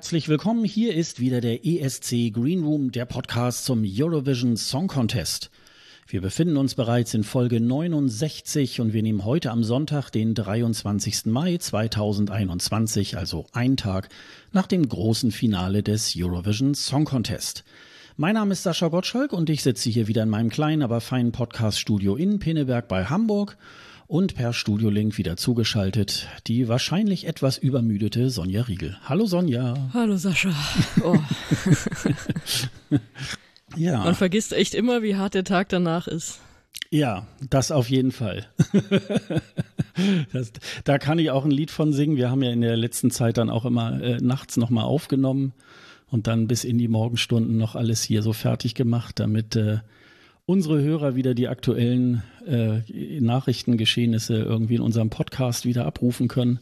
Herzlich willkommen. Hier ist wieder der ESC Green Room, der Podcast zum Eurovision Song Contest. Wir befinden uns bereits in Folge 69 und wir nehmen heute am Sonntag, den 23. Mai 2021, also ein Tag nach dem großen Finale des Eurovision Song Contest. Mein Name ist Sascha Gottschalk und ich sitze hier wieder in meinem kleinen, aber feinen Podcast-Studio in Pinneberg bei Hamburg und per Studiolink wieder zugeschaltet die wahrscheinlich etwas übermüdete Sonja Riegel. Hallo Sonja. Hallo Sascha. Oh. Ja, Man vergisst echt immer, wie hart der Tag danach ist. ja, das auf jeden Fall. das, da kann ich auch ein Lied von singen. Wir haben ja in der letzten Zeit dann auch immer äh, nachts nochmal aufgenommen und dann bis in die Morgenstunden noch alles hier so fertig gemacht, damit äh, unsere Hörer wieder die aktuellen äh, Nachrichtengeschehnisse irgendwie in unserem Podcast wieder abrufen können.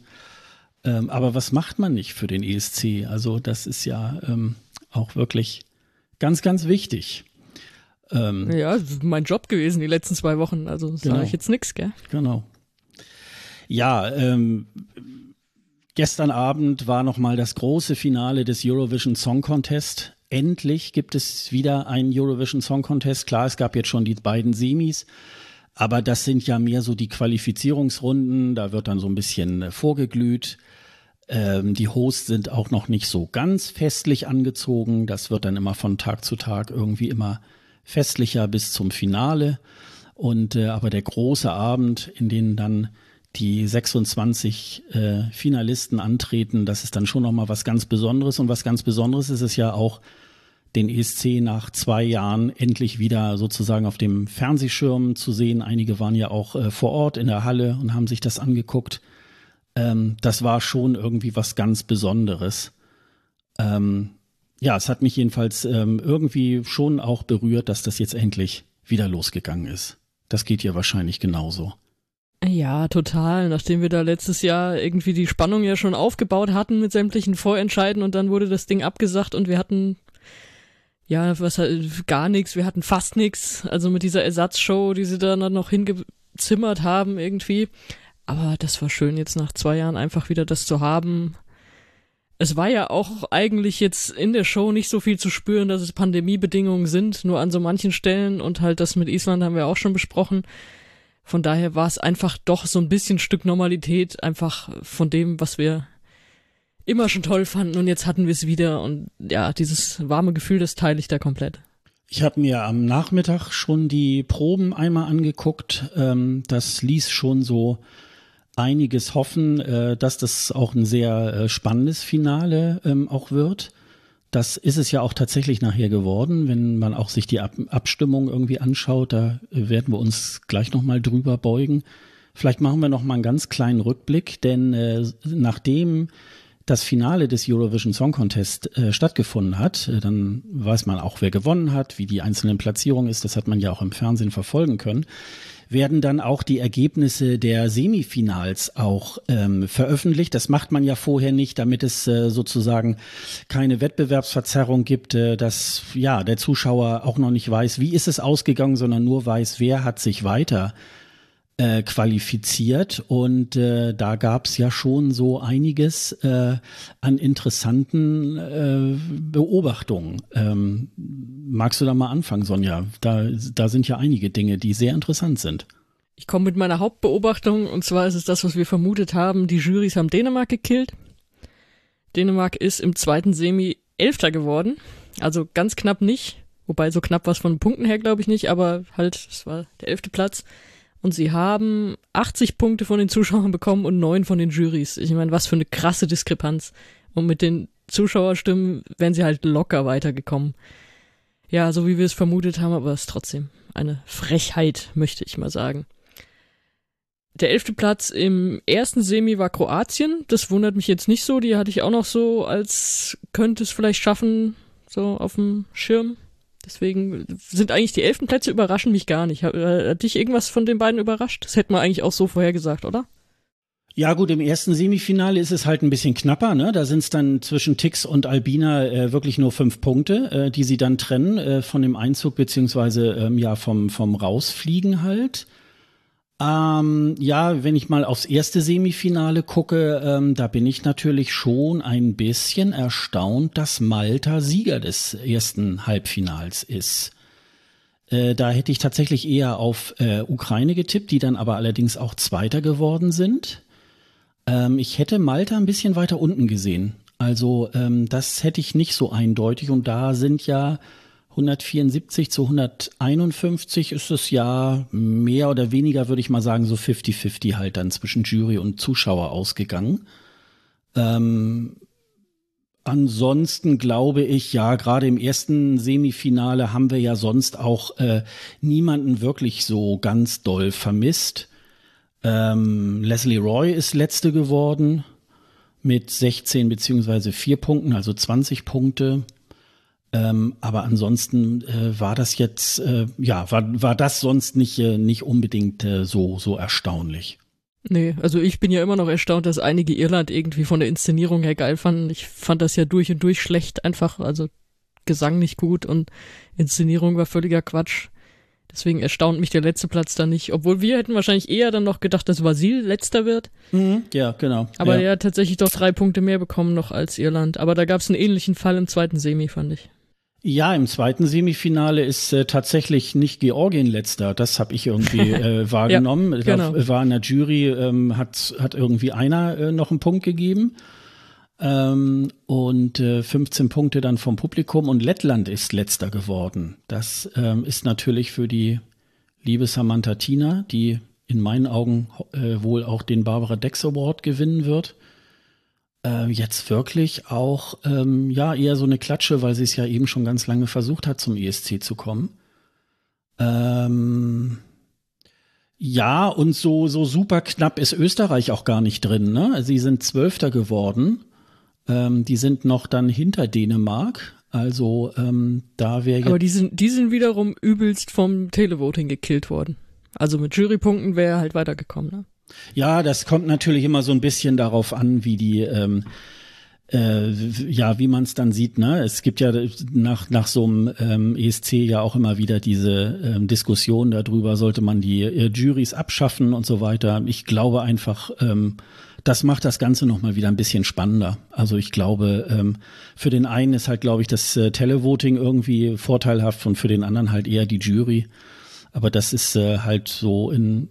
Ähm, aber was macht man nicht für den ESC? Also das ist ja ähm, auch wirklich ganz, ganz wichtig. Ähm, Ja, das ist mein Job gewesen die letzten zwei Wochen. Also sage Genau. ich jetzt nix, gell? Genau. Ja, ähm, gestern Abend war nochmal das große Finale des Eurovision Song Contest. Endlich gibt es wieder einen Eurovision Song Contest. Klar, es gab jetzt schon die beiden Semis, aber das sind ja mehr so die Qualifizierungsrunden. Da wird dann so ein bisschen äh, vorgeglüht. Ähm, die Hosts sind auch noch nicht so ganz festlich angezogen. Das wird dann immer von Tag zu Tag irgendwie immer festlicher bis zum Finale. Und äh, aber der große Abend, in dem dann die 26 äh, Finalisten antreten, das ist dann schon noch mal was ganz Besonderes. Und was ganz Besonderes ist es ja auch, den ESC nach zwei Jahren endlich wieder sozusagen auf dem Fernsehschirm zu sehen. Einige waren ja auch äh, vor Ort in der Halle und haben sich das angeguckt. Ähm, das war schon irgendwie was ganz Besonderes. Ähm, ja, es hat mich jedenfalls ähm, irgendwie schon auch berührt, dass das jetzt endlich wieder losgegangen ist. Das geht ja wahrscheinlich genauso. Ja, total. Nachdem wir da letztes Jahr irgendwie die Spannung ja schon aufgebaut hatten mit sämtlichen Vorentscheiden und dann wurde das Ding abgesagt und wir hatten ja, was gar nichts, wir hatten fast nichts, also mit dieser Ersatzshow, die sie dann noch hingezimmert haben irgendwie. Aber das war schön jetzt nach zwei Jahren einfach wieder das zu haben. Es war ja auch eigentlich jetzt in der Show nicht so viel zu spüren, dass es Pandemiebedingungen sind, nur an so manchen Stellen und halt das mit Island haben wir auch schon besprochen. Von daher war es einfach doch so ein bisschen Stück Normalität, einfach von dem, was wir immer schon toll fanden und jetzt hatten wir es wieder und ja, dieses warme Gefühl, das teile ich da komplett. Ich habe mir am Nachmittag schon die Proben einmal angeguckt. Ähm, das ließ schon so einiges hoffen, äh, dass das auch ein sehr äh, spannendes Finale ähm, auch wird. Das ist es ja auch tatsächlich nachher geworden, wenn man auch sich die Ab Abstimmung irgendwie anschaut. Da werden wir uns gleich nochmal drüber beugen. Vielleicht machen wir noch mal einen ganz kleinen Rückblick, denn äh, nachdem das Finale des Eurovision Song Contest äh, stattgefunden hat, äh, dann weiß man auch, wer gewonnen hat, wie die einzelnen Platzierungen ist. Das hat man ja auch im Fernsehen verfolgen können. Werden dann auch die Ergebnisse der Semifinals auch ähm, veröffentlicht. Das macht man ja vorher nicht, damit es äh, sozusagen keine Wettbewerbsverzerrung gibt, äh, dass ja der Zuschauer auch noch nicht weiß, wie ist es ausgegangen, sondern nur weiß, wer hat sich weiter äh, qualifiziert und äh, da gab's ja schon so einiges äh, an interessanten äh, Beobachtungen. Ähm, magst du da mal anfangen, Sonja? Da, da sind ja einige Dinge, die sehr interessant sind. Ich komme mit meiner Hauptbeobachtung und zwar ist es das, was wir vermutet haben. Die Jurys haben Dänemark gekillt. Dänemark ist im zweiten Semi Elfter geworden. Also ganz knapp nicht. Wobei so knapp war es von Punkten her, glaube ich nicht, aber halt, es war der elfte Platz. Und sie haben 80 Punkte von den Zuschauern bekommen und neun von den Jurys. Ich meine, was für eine krasse Diskrepanz. Und mit den Zuschauerstimmen wären sie halt locker weitergekommen. Ja, so wie wir es vermutet haben, aber es ist trotzdem eine Frechheit, möchte ich mal sagen. der elfte Platz im ersten Semi war Kroatien. Das wundert mich jetzt nicht so. Die hatte ich auch noch so als könnte es vielleicht schaffen, so auf dem Schirm. Deswegen sind eigentlich die elften Plätze überraschen mich gar nicht. Hat, äh, hat dich irgendwas von den beiden überrascht? Das hätte man eigentlich auch so vorhergesagt, oder? Ja gut, im ersten Semifinale ist es halt ein bisschen knapper. Ne? Da sind es dann zwischen Tix und Albina äh, wirklich nur fünf Punkte, äh, die sie dann trennen äh, von dem Einzug beziehungsweise ähm, ja vom vom Rausfliegen halt. Ähm, ja, wenn ich mal aufs erste Semifinale gucke, ähm, da bin ich natürlich schon ein bisschen erstaunt, dass Malta Sieger des ersten Halbfinals ist. Äh, da hätte ich tatsächlich eher auf äh, Ukraine getippt, die dann aber allerdings auch Zweiter geworden sind. Ähm, ich hätte Malta ein bisschen weiter unten gesehen. Also ähm, das hätte ich nicht so eindeutig. Und da sind ja 174 zu 151 ist es ja mehr oder weniger, würde ich mal sagen, so 50-50 halt dann zwischen Jury und Zuschauer ausgegangen. Ähm, ansonsten glaube ich, ja, gerade im ersten Semifinale haben wir ja sonst auch äh, niemanden wirklich so ganz doll vermisst. Ähm, Leslie Roy ist letzte geworden mit 16 beziehungsweise 4 Punkten, also 20 Punkte. Ähm, aber ansonsten äh, war das jetzt, äh, ja, war, war das sonst nicht, äh, nicht unbedingt äh, so, so erstaunlich. Nee, also ich bin ja immer noch erstaunt, dass einige Irland irgendwie von der Inszenierung her geil fanden. Ich fand das ja durch und durch schlecht einfach, also Gesang nicht gut und Inszenierung war völliger Quatsch. Deswegen erstaunt mich der letzte Platz da nicht. Obwohl wir hätten wahrscheinlich eher dann noch gedacht, dass Vasil letzter wird. Mhm, ja, genau. Aber ja. er hat tatsächlich doch drei Punkte mehr bekommen noch als Irland. Aber da gab es einen ähnlichen Fall im zweiten Semi, fand ich. Ja, im zweiten Semifinale ist äh, tatsächlich nicht Georgien letzter. Das habe ich irgendwie äh, wahrgenommen. ja, genau. Da war in der Jury, ähm, hat, hat irgendwie einer äh, noch einen Punkt gegeben. Ähm, und äh, 15 Punkte dann vom Publikum und Lettland ist letzter geworden. Das ähm, ist natürlich für die liebe Samantha Tina, die in meinen Augen äh, wohl auch den Barbara Dex Award gewinnen wird. Äh, jetzt wirklich auch ähm, ja eher so eine Klatsche, weil sie es ja eben schon ganz lange versucht hat, zum ESC zu kommen. Ähm, ja, und so, so super knapp ist Österreich auch gar nicht drin. Ne? Sie sind Zwölfter geworden ähm, die sind noch dann hinter Dänemark. Also ähm, da wäre. Aber die sind, die sind wiederum übelst vom Televoting gekillt worden. Also mit Jurypunkten wäre er halt weitergekommen, ne? Ja, das kommt natürlich immer so ein bisschen darauf an, wie die ähm, äh, ja, wie man es dann sieht, ne? Es gibt ja nach, nach so einem ähm, ESC ja auch immer wieder diese ähm, Diskussion darüber, sollte man die äh, Juries abschaffen und so weiter. Ich glaube einfach, ähm, das macht das Ganze nochmal wieder ein bisschen spannender. Also ich glaube, ähm, für den einen ist halt, glaube ich, das äh, Televoting irgendwie vorteilhaft und für den anderen halt eher die Jury. Aber das ist äh, halt so in,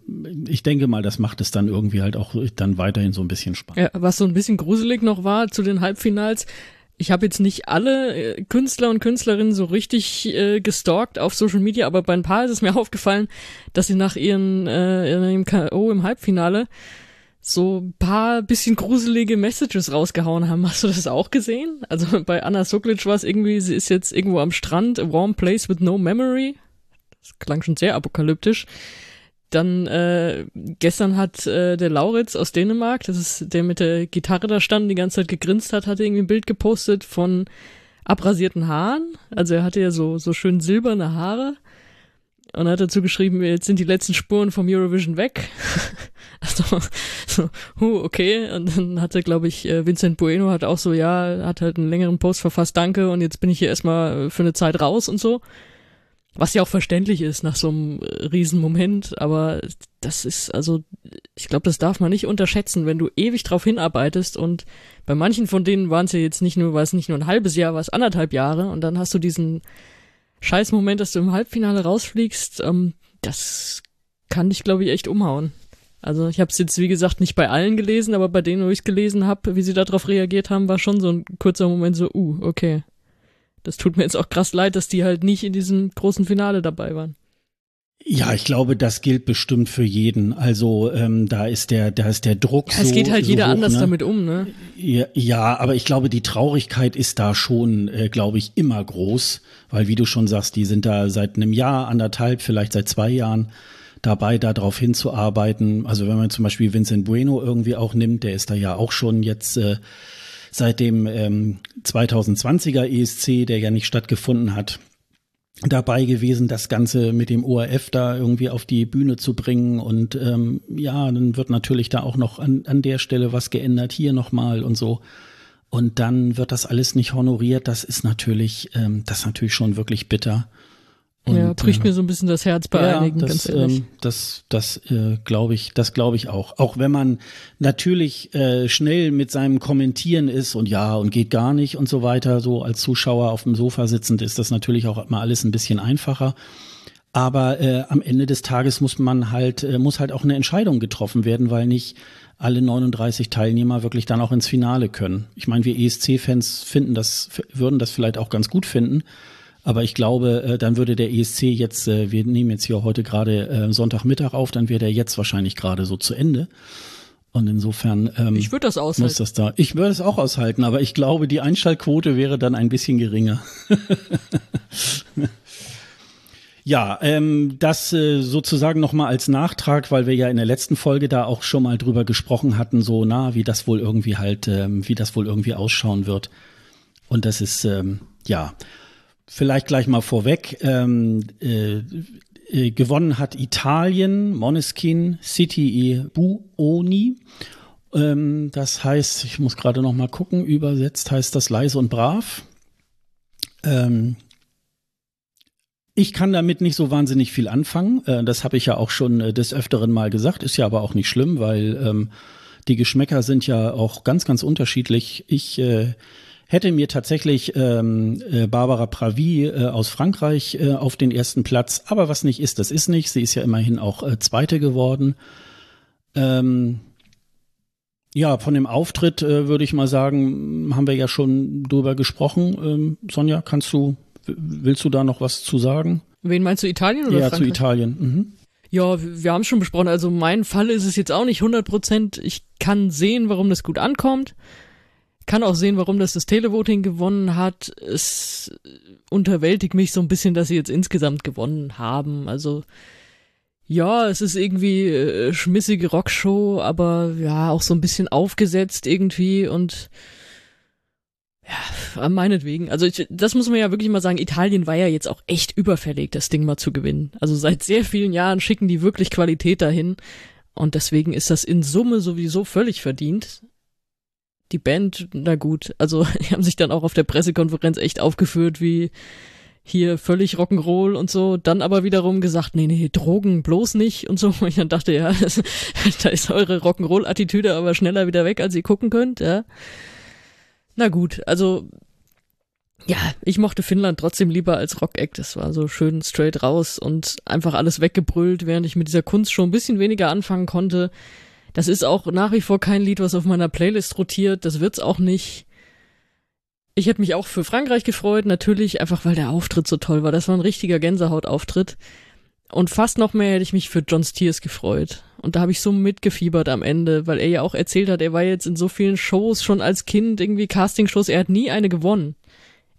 ich denke mal, das macht es dann irgendwie halt auch dann weiterhin so ein bisschen spannend. Ja, was so ein bisschen gruselig noch war zu den Halbfinals, ich habe jetzt nicht alle äh, Künstler und Künstlerinnen so richtig äh, gestalkt auf Social Media, aber bei ein paar ist es mir aufgefallen, dass sie nach ihren äh, ihrem K.O. im Halbfinale so ein paar bisschen gruselige Messages rausgehauen haben. Hast du das auch gesehen? Also bei Anna Soklic war es irgendwie, sie ist jetzt irgendwo am Strand, a warm place with no memory. Das klang schon sehr apokalyptisch. Dann äh, gestern hat äh, der Lauritz aus Dänemark, das ist der mit der Gitarre da stand, die ganze Zeit gegrinst hat, hatte irgendwie ein Bild gepostet von abrasierten Haaren. Also er hatte ja so so schön silberne Haare und hat dazu geschrieben, jetzt sind die letzten Spuren vom Eurovision weg. also, so, huh, okay. Und dann hatte, glaube ich, äh, Vincent Bueno hat auch so, ja, hat halt einen längeren Post verfasst, danke, und jetzt bin ich hier erstmal für eine Zeit raus und so. Was ja auch verständlich ist nach so einem Riesenmoment, aber das ist, also, ich glaube, das darf man nicht unterschätzen, wenn du ewig drauf hinarbeitest und bei manchen von denen waren es ja jetzt nicht nur, war es nicht nur ein halbes Jahr, war es anderthalb Jahre und dann hast du diesen scheiß Moment, dass du im Halbfinale rausfliegst, ähm, das kann dich, glaube ich, echt umhauen. Also ich habe es jetzt, wie gesagt, nicht bei allen gelesen, aber bei denen, wo ich es gelesen habe, wie sie darauf reagiert haben, war schon so ein kurzer Moment so, uh, okay. Das tut mir jetzt auch krass leid, dass die halt nicht in diesem großen Finale dabei waren. Ja, ich glaube, das gilt bestimmt für jeden. Also ähm, da ist der, da ist der Druck. Ja, es so, geht halt so jeder hoch, anders ne? damit um, ne? Ja, ja, aber ich glaube, die Traurigkeit ist da schon, äh, glaube ich, immer groß, weil wie du schon sagst, die sind da seit einem Jahr, anderthalb, vielleicht seit zwei Jahren dabei, darauf hinzuarbeiten. Also wenn man zum Beispiel Vincent Bueno irgendwie auch nimmt, der ist da ja auch schon jetzt äh, seit dem ähm, 2020er ESC, der ja nicht stattgefunden hat, dabei gewesen, das Ganze mit dem ORF da irgendwie auf die Bühne zu bringen. Und ähm, ja, dann wird natürlich da auch noch an, an der Stelle was geändert, hier nochmal und so. Und dann wird das alles nicht honoriert. Das ist natürlich, ähm, das ist natürlich schon wirklich bitter. Und, ja, bricht äh, mir so ein bisschen das Herz bei ja, einigen, das, ganz ehrlich. Ähm, das, das äh, glaube ich, das glaube ich auch. Auch wenn man natürlich äh, schnell mit seinem Kommentieren ist und ja und geht gar nicht und so weiter, so als Zuschauer auf dem Sofa sitzend, ist das natürlich auch immer alles ein bisschen einfacher. Aber äh, am Ende des Tages muss man halt, äh, muss halt auch eine Entscheidung getroffen werden, weil nicht alle 39 Teilnehmer wirklich dann auch ins Finale können. Ich meine, wir ESC-Fans finden das, würden das vielleicht auch ganz gut finden. Aber ich glaube, äh, dann würde der ESC jetzt, äh, wir nehmen jetzt hier heute gerade äh, Sonntagmittag auf, dann wäre der jetzt wahrscheinlich gerade so zu Ende. Und insofern ähm, ich würde das aushalten. Muss das da. Ich würde es auch aushalten, aber ich glaube, die Einschaltquote wäre dann ein bisschen geringer. ja, ähm, das äh, sozusagen nochmal als Nachtrag, weil wir ja in der letzten Folge da auch schon mal drüber gesprochen hatten, so na, wie das wohl irgendwie halt, ähm, wie das wohl irgendwie ausschauen wird. Und das ist ähm, ja vielleicht gleich mal vorweg. Ähm, äh, äh, gewonnen hat Italien, Moneskin, City e Buoni. Ähm, das heißt, ich muss gerade noch mal gucken, übersetzt heißt das leise und brav. Ähm, ich kann damit nicht so wahnsinnig viel anfangen. Äh, das habe ich ja auch schon äh, des Öfteren mal gesagt, ist ja aber auch nicht schlimm, weil ähm, die Geschmäcker sind ja auch ganz, ganz unterschiedlich. Ich äh, hätte mir tatsächlich ähm, äh, Barbara Pravi äh, aus Frankreich äh, auf den ersten Platz, aber was nicht ist, das ist nicht. Sie ist ja immerhin auch äh, Zweite geworden. Ähm, ja, von dem Auftritt äh, würde ich mal sagen, haben wir ja schon drüber gesprochen. Ähm, Sonja, kannst du, willst du da noch was zu sagen? Wen meinst du, Italien oder Ja, Frankreich? zu Italien. Mhm. Ja, wir haben schon besprochen, also mein Fall ist es jetzt auch nicht 100 Prozent. Ich kann sehen, warum das gut ankommt kann auch sehen, warum das das Televoting gewonnen hat. Es unterwältigt mich so ein bisschen, dass sie jetzt insgesamt gewonnen haben. Also ja, es ist irgendwie äh, schmissige Rockshow, aber ja, auch so ein bisschen aufgesetzt irgendwie und ja, meinetwegen. Also ich, das muss man ja wirklich mal sagen, Italien war ja jetzt auch echt überfällig, das Ding mal zu gewinnen. Also seit sehr vielen Jahren schicken die wirklich Qualität dahin. Und deswegen ist das in Summe sowieso völlig verdient die Band, na gut, also die haben sich dann auch auf der Pressekonferenz echt aufgeführt wie hier völlig Rock'n'Roll und so, dann aber wiederum gesagt, nee, nee, Drogen bloß nicht und so. Und ich dann dachte, ja, das, da ist eure Rock'n'Roll-Attitüde aber schneller wieder weg, als ihr gucken könnt, ja. Na gut, also ja, ich mochte Finnland trotzdem lieber als Rock-Act. Das war so schön straight raus und einfach alles weggebrüllt, während ich mit dieser Kunst schon ein bisschen weniger anfangen konnte. Das ist auch nach wie vor kein Lied, was auf meiner Playlist rotiert. Das wird's auch nicht. Ich hätte mich auch für Frankreich gefreut, natürlich, einfach weil der Auftritt so toll war. Das war ein richtiger Gänsehautauftritt. Und fast noch mehr hätte ich mich für John Steers gefreut. Und da habe ich so mitgefiebert am Ende, weil er ja auch erzählt hat, er war jetzt in so vielen Shows schon als Kind, irgendwie Castingshows, er hat nie eine gewonnen.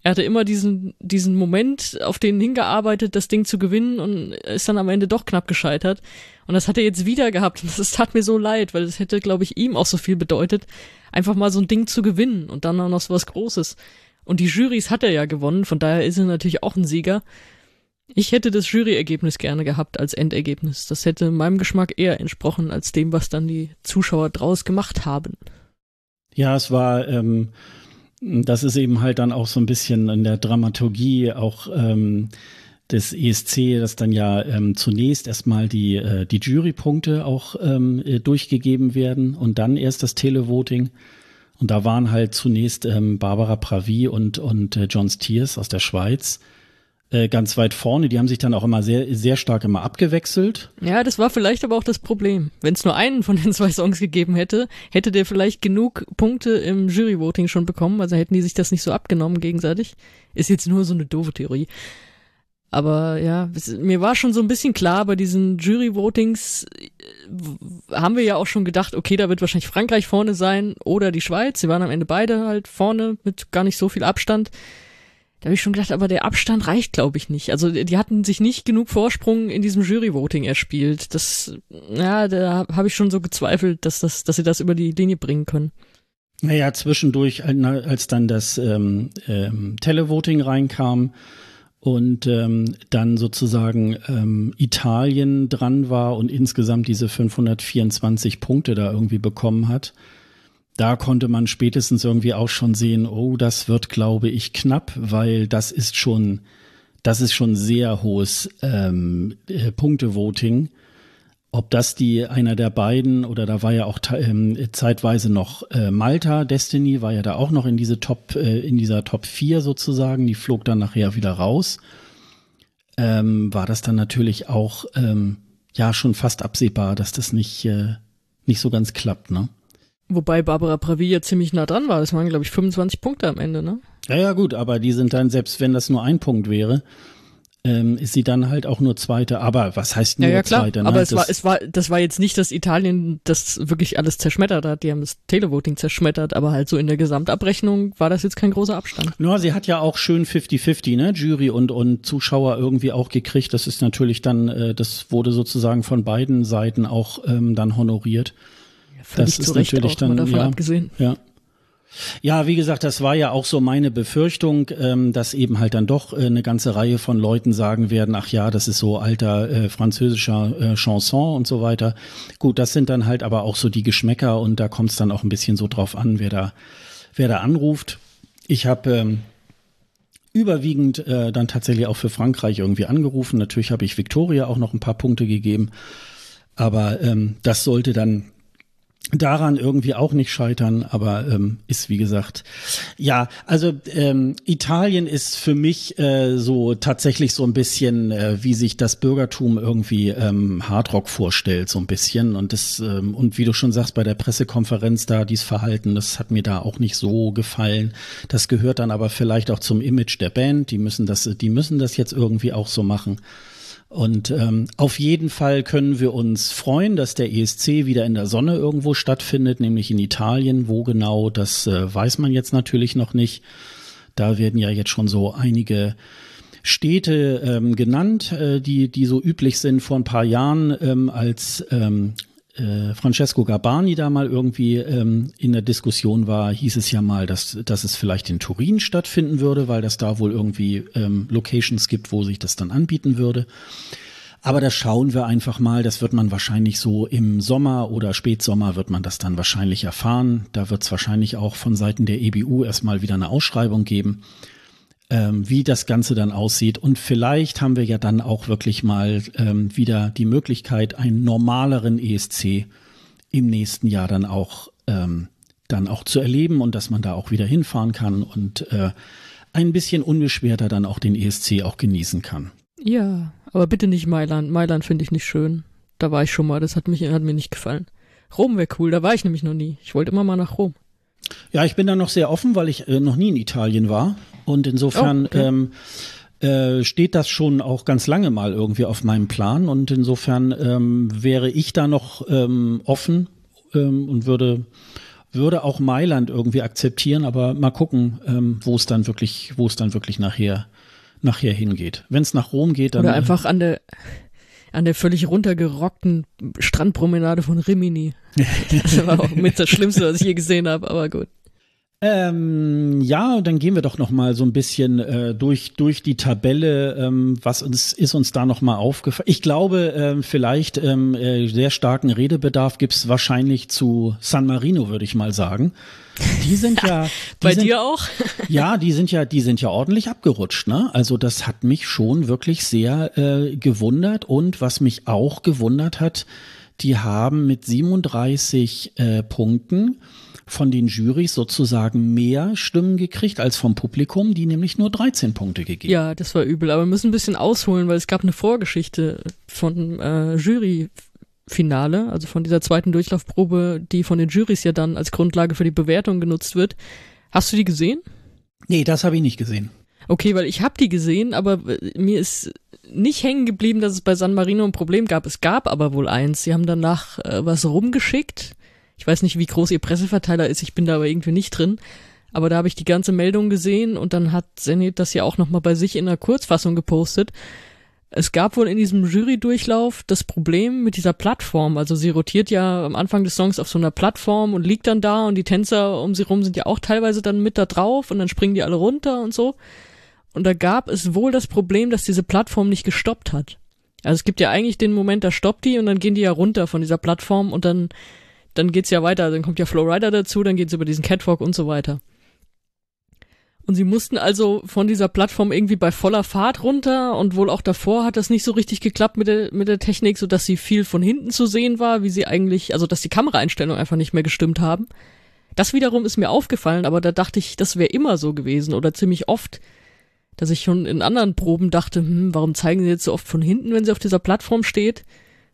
Er hatte immer diesen, diesen Moment, auf den hingearbeitet, das Ding zu gewinnen und ist dann am Ende doch knapp gescheitert. Und das hat er jetzt wieder gehabt und das tat mir so leid, weil das hätte, glaube ich, ihm auch so viel bedeutet, einfach mal so ein Ding zu gewinnen und dann auch noch so was Großes. Und die Jurys hat er ja gewonnen, von daher ist er natürlich auch ein Sieger. Ich hätte das Juryergebnis gerne gehabt als Endergebnis. Das hätte meinem Geschmack eher entsprochen als dem, was dann die Zuschauer draus gemacht haben. Ja, es war, ähm, das ist eben halt dann auch so ein bisschen in der Dramaturgie auch ähm, des ESC, dass dann ja ähm, zunächst erstmal die, äh, die Jurypunkte auch ähm, äh, durchgegeben werden und dann erst das Televoting. Und da waren halt zunächst ähm, Barbara Pravi und, und äh, John Stiers aus der Schweiz äh, ganz weit vorne. Die haben sich dann auch immer sehr, sehr stark immer abgewechselt. Ja, das war vielleicht aber auch das Problem. Wenn es nur einen von den zwei Songs gegeben hätte, hätte der vielleicht genug Punkte im Juryvoting schon bekommen. Also hätten die sich das nicht so abgenommen gegenseitig. Ist jetzt nur so eine doofe Theorie. Aber ja, mir war schon so ein bisschen klar, bei diesen Jury-Votings äh, haben wir ja auch schon gedacht, okay, da wird wahrscheinlich Frankreich vorne sein oder die Schweiz. Sie waren am Ende beide halt vorne mit gar nicht so viel Abstand. Da habe ich schon gedacht, aber der Abstand reicht, glaube ich, nicht. Also die hatten sich nicht genug Vorsprung in diesem Jury-Voting erspielt. Das, ja, da habe ich schon so gezweifelt, dass, das, dass sie das über die Linie bringen können. Naja, zwischendurch, als dann das ähm, ähm, Televoting reinkam und ähm, dann sozusagen ähm, Italien dran war und insgesamt diese 524 Punkte da irgendwie bekommen hat, da konnte man spätestens irgendwie auch schon sehen, oh, das wird, glaube ich, knapp, weil das ist schon, das ist schon sehr hohes ähm, äh, Punktevoting. Ob das die einer der beiden oder da war ja auch ähm, zeitweise noch äh, Malta, Destiny war ja da auch noch in diese Top, äh, in dieser Top 4 sozusagen, die flog dann nachher wieder raus. Ähm, war das dann natürlich auch ähm, ja schon fast absehbar, dass das nicht, äh, nicht so ganz klappt, ne? Wobei Barbara Pravilla ziemlich nah dran war. Das waren, glaube ich, 25 Punkte am Ende, ne? Ja, ja, gut, aber die sind dann, selbst wenn das nur ein Punkt wäre, ähm, ist sie dann halt auch nur Zweite. Aber was heißt nur ja, ja, klar. Zweite? Ne? Aber es war, es war, das war jetzt nicht, dass Italien das wirklich alles zerschmettert hat. Die haben das Televoting zerschmettert, aber halt so in der Gesamtabrechnung war das jetzt kein großer Abstand. Ja, sie hat ja auch schön 50-50, ne? Jury und, und Zuschauer irgendwie auch gekriegt. Das ist natürlich dann, äh, das wurde sozusagen von beiden Seiten auch ähm, dann honoriert. Völlig das ist natürlich dann davon ja, abgesehen. Ja. Ja, wie gesagt, das war ja auch so meine Befürchtung, ähm, dass eben halt dann doch äh, eine ganze Reihe von Leuten sagen werden, ach ja, das ist so alter äh, französischer äh, Chanson und so weiter. Gut, das sind dann halt aber auch so die Geschmäcker und da kommt es dann auch ein bisschen so drauf an, wer da, wer da anruft. Ich habe ähm, überwiegend äh, dann tatsächlich auch für Frankreich irgendwie angerufen. Natürlich habe ich Victoria auch noch ein paar Punkte gegeben, aber ähm, das sollte dann daran irgendwie auch nicht scheitern, aber ähm, ist wie gesagt, ja, also ähm, Italien ist für mich äh, so tatsächlich so ein bisschen, äh, wie sich das Bürgertum irgendwie ähm, Hardrock vorstellt, so ein bisschen und das ähm, und wie du schon sagst bei der Pressekonferenz da dies Verhalten, das hat mir da auch nicht so gefallen. Das gehört dann aber vielleicht auch zum Image der Band. Die müssen das, die müssen das jetzt irgendwie auch so machen. Und ähm, auf jeden Fall können wir uns freuen, dass der ESC wieder in der Sonne irgendwo stattfindet, nämlich in Italien. Wo genau, das äh, weiß man jetzt natürlich noch nicht. Da werden ja jetzt schon so einige Städte ähm, genannt, äh, die, die so üblich sind vor ein paar Jahren ähm, als ähm, äh, Francesco Gabani da mal irgendwie ähm, in der Diskussion war, hieß es ja mal, dass, dass es vielleicht in Turin stattfinden würde, weil das da wohl irgendwie ähm, Locations gibt, wo sich das dann anbieten würde. Aber da schauen wir einfach mal, das wird man wahrscheinlich so im Sommer oder Spätsommer wird man das dann wahrscheinlich erfahren. Da wird es wahrscheinlich auch von Seiten der EBU erstmal wieder eine Ausschreibung geben ähm, wie das Ganze dann aussieht. Und vielleicht haben wir ja dann auch wirklich mal ähm, wieder die Möglichkeit, einen normaleren ESC im nächsten Jahr dann auch, ähm, dann auch zu erleben und dass man da auch wieder hinfahren kann und äh, ein bisschen unbeschwerter dann auch den ESC auch genießen kann. Ja, aber bitte nicht Mailand. Mailand finde ich nicht schön. Da war ich schon mal, das hat, mich, hat mir nicht gefallen. Rom wäre cool, da war ich nämlich noch nie. Ich wollte immer mal nach Rom. Ja, ich bin da noch sehr offen, weil ich äh, noch nie in Italien war. Und insofern oh, okay. ähm, äh, steht das schon auch ganz lange mal irgendwie auf meinem Plan. Und insofern ähm, wäre ich da noch ähm, offen ähm, und würde würde auch Mailand irgendwie akzeptieren, aber mal gucken, ähm, wo es dann wirklich, wo es dann wirklich nachher nachher hingeht. Wenn es nach Rom geht, dann oder einfach an der an der völlig runtergerockten Strandpromenade von Rimini. Das war auch mit das Schlimmste, was ich je gesehen habe, aber gut. Ähm, ja, dann gehen wir doch noch mal so ein bisschen äh, durch durch die Tabelle. Ähm, was uns ist uns da noch mal aufgefallen? Ich glaube, ähm, vielleicht ähm, äh, sehr starken Redebedarf gibt's wahrscheinlich zu San Marino, würde ich mal sagen. Die sind ja die bei sind, dir auch. ja, die sind ja die sind ja ordentlich abgerutscht. Ne? Also das hat mich schon wirklich sehr äh, gewundert und was mich auch gewundert hat, die haben mit 37 äh, Punkten von den Jurys sozusagen mehr Stimmen gekriegt als vom Publikum, die nämlich nur 13 Punkte gegeben. Ja, das war übel, aber wir müssen ein bisschen ausholen, weil es gab eine Vorgeschichte von äh, Juryfinale, also von dieser zweiten Durchlaufprobe, die von den Jurys ja dann als Grundlage für die Bewertung genutzt wird. Hast du die gesehen? Nee, das habe ich nicht gesehen. Okay, weil ich habe die gesehen, aber mir ist nicht hängen geblieben, dass es bei San Marino ein Problem gab. Es gab aber wohl eins. Sie haben danach äh, was rumgeschickt ich weiß nicht, wie groß ihr Presseverteiler ist, ich bin da aber irgendwie nicht drin. Aber da habe ich die ganze Meldung gesehen und dann hat Zenit das ja auch nochmal bei sich in der Kurzfassung gepostet. Es gab wohl in diesem Jury-Durchlauf das Problem mit dieser Plattform. Also sie rotiert ja am Anfang des Songs auf so einer Plattform und liegt dann da und die Tänzer um sie rum sind ja auch teilweise dann mit da drauf und dann springen die alle runter und so. Und da gab es wohl das Problem, dass diese Plattform nicht gestoppt hat. Also es gibt ja eigentlich den Moment, da stoppt die und dann gehen die ja runter von dieser Plattform und dann, dann geht's ja weiter. Dann kommt ja Flowrider dazu, dann geht's über diesen Catwalk und so weiter. Und sie mussten also von dieser Plattform irgendwie bei voller Fahrt runter und wohl auch davor hat das nicht so richtig geklappt mit der, mit der Technik, so dass sie viel von hinten zu sehen war, wie sie eigentlich, also dass die Kameraeinstellungen einfach nicht mehr gestimmt haben. Das wiederum ist mir aufgefallen, aber da dachte ich, das wäre immer so gewesen oder ziemlich oft, dass ich schon in anderen Proben dachte, hm, warum zeigen sie jetzt so oft von hinten, wenn sie auf dieser Plattform steht?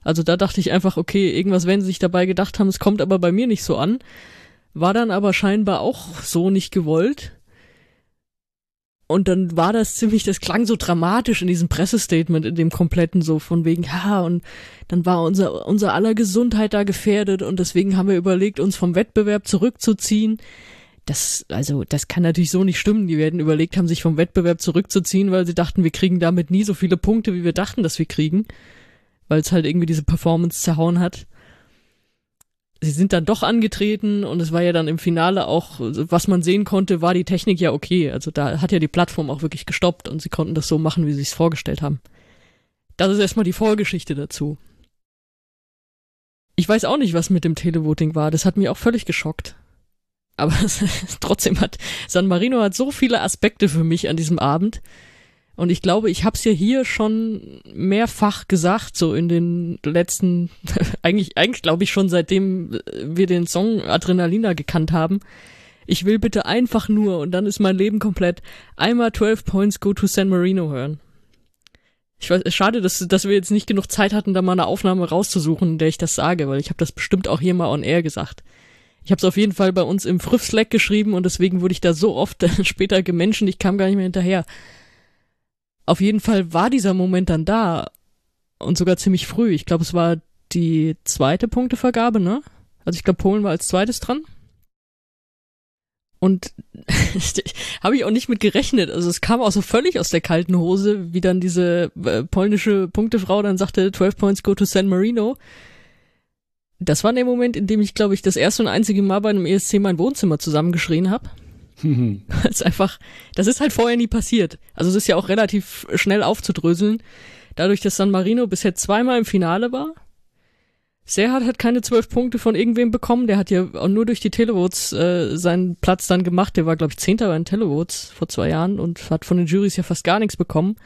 Also da dachte ich einfach, okay, irgendwas werden sie sich dabei gedacht haben, es kommt aber bei mir nicht so an. War dann aber scheinbar auch so nicht gewollt. Und dann war das ziemlich, das klang so dramatisch in diesem Pressestatement, in dem kompletten so von wegen, ja, und dann war unser, unser aller Gesundheit da gefährdet und deswegen haben wir überlegt, uns vom Wettbewerb zurückzuziehen. Das, also, das kann natürlich so nicht stimmen. Die werden überlegt haben, sich vom Wettbewerb zurückzuziehen, weil sie dachten, wir kriegen damit nie so viele Punkte, wie wir dachten, dass wir kriegen. Weil es halt irgendwie diese Performance zerhauen hat sie sind dann doch angetreten und es war ja dann im Finale auch, was man sehen konnte, war die Technik ja okay. Also da hat ja die Plattform auch wirklich gestoppt und sie konnten das so machen, wie sie es vorgestellt haben. Das ist erstmal die Vorgeschichte dazu. Ich weiß auch nicht, was mit dem Televoting war. Das hat mich auch völlig geschockt. Aber trotzdem hat San Marino hat so viele Aspekte für mich an diesem Abend. Und ich glaube, ich habe es ja hier schon mehrfach gesagt, so in den letzten, eigentlich, eigentlich glaube ich schon seitdem wir den Song Adrenalina gekannt haben. Ich will bitte einfach nur, und dann ist mein Leben komplett, einmal 12 Points Go to San Marino hören. Ich weiß, schade, dass, dass wir jetzt nicht genug Zeit hatten, da mal eine Aufnahme rauszusuchen, in der ich das sage, weil ich habe das bestimmt auch hier mal on air gesagt. Ich habe es auf jeden Fall bei uns im Früff Slack geschrieben und deswegen wurde ich da so oft später gemenschen, ich kam gar nicht mehr hinterher. Auf jeden Fall war dieser Moment dann da und sogar ziemlich früh. Ich glaube, es war die zweite Punktevergabe, ne? Also ich glaube, Polen war als zweites dran. Und habe ich auch nicht mit gerechnet. Also es kam auch so völlig aus der kalten Hose, wie dann diese äh, polnische Punktefrau dann sagte, 12 Points go to San Marino. Das war der Moment, in dem ich, glaube ich, das erste und einzige Mal bei einem ESC mein Wohnzimmer zusammengeschrien habe. Mhm. ist einfach, das ist halt vorher nie passiert. Also es ist ja auch relativ schnell aufzudröseln. Dadurch, dass San Marino bisher zweimal im Finale war. Serhat hat keine zwölf Punkte von irgendwem bekommen. Der hat ja nur durch die Televotes äh, seinen Platz dann gemacht. Der war, glaube ich, Zehnter bei den Televotes vor zwei Jahren und hat von den Juries ja fast gar nichts bekommen.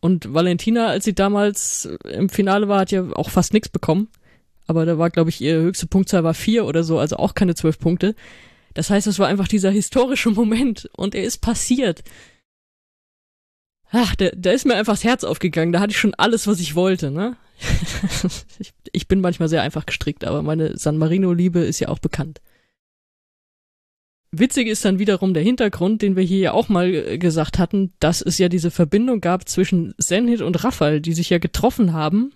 Und Valentina, als sie damals im Finale war, hat ja auch fast nichts bekommen. Aber da war, glaube ich, ihre höchste Punktzahl war vier oder so, also auch keine zwölf Punkte. Das heißt, es war einfach dieser historische Moment und er ist passiert. Ach, da, da ist mir einfach das Herz aufgegangen. Da hatte ich schon alles, was ich wollte, ne? ich, ich bin manchmal sehr einfach gestrickt, aber meine San Marino-Liebe ist ja auch bekannt. Witzig ist dann wiederum der Hintergrund, den wir hier ja auch mal äh, gesagt hatten, dass es ja diese Verbindung gab zwischen Zenit und Raphael, die sich ja getroffen haben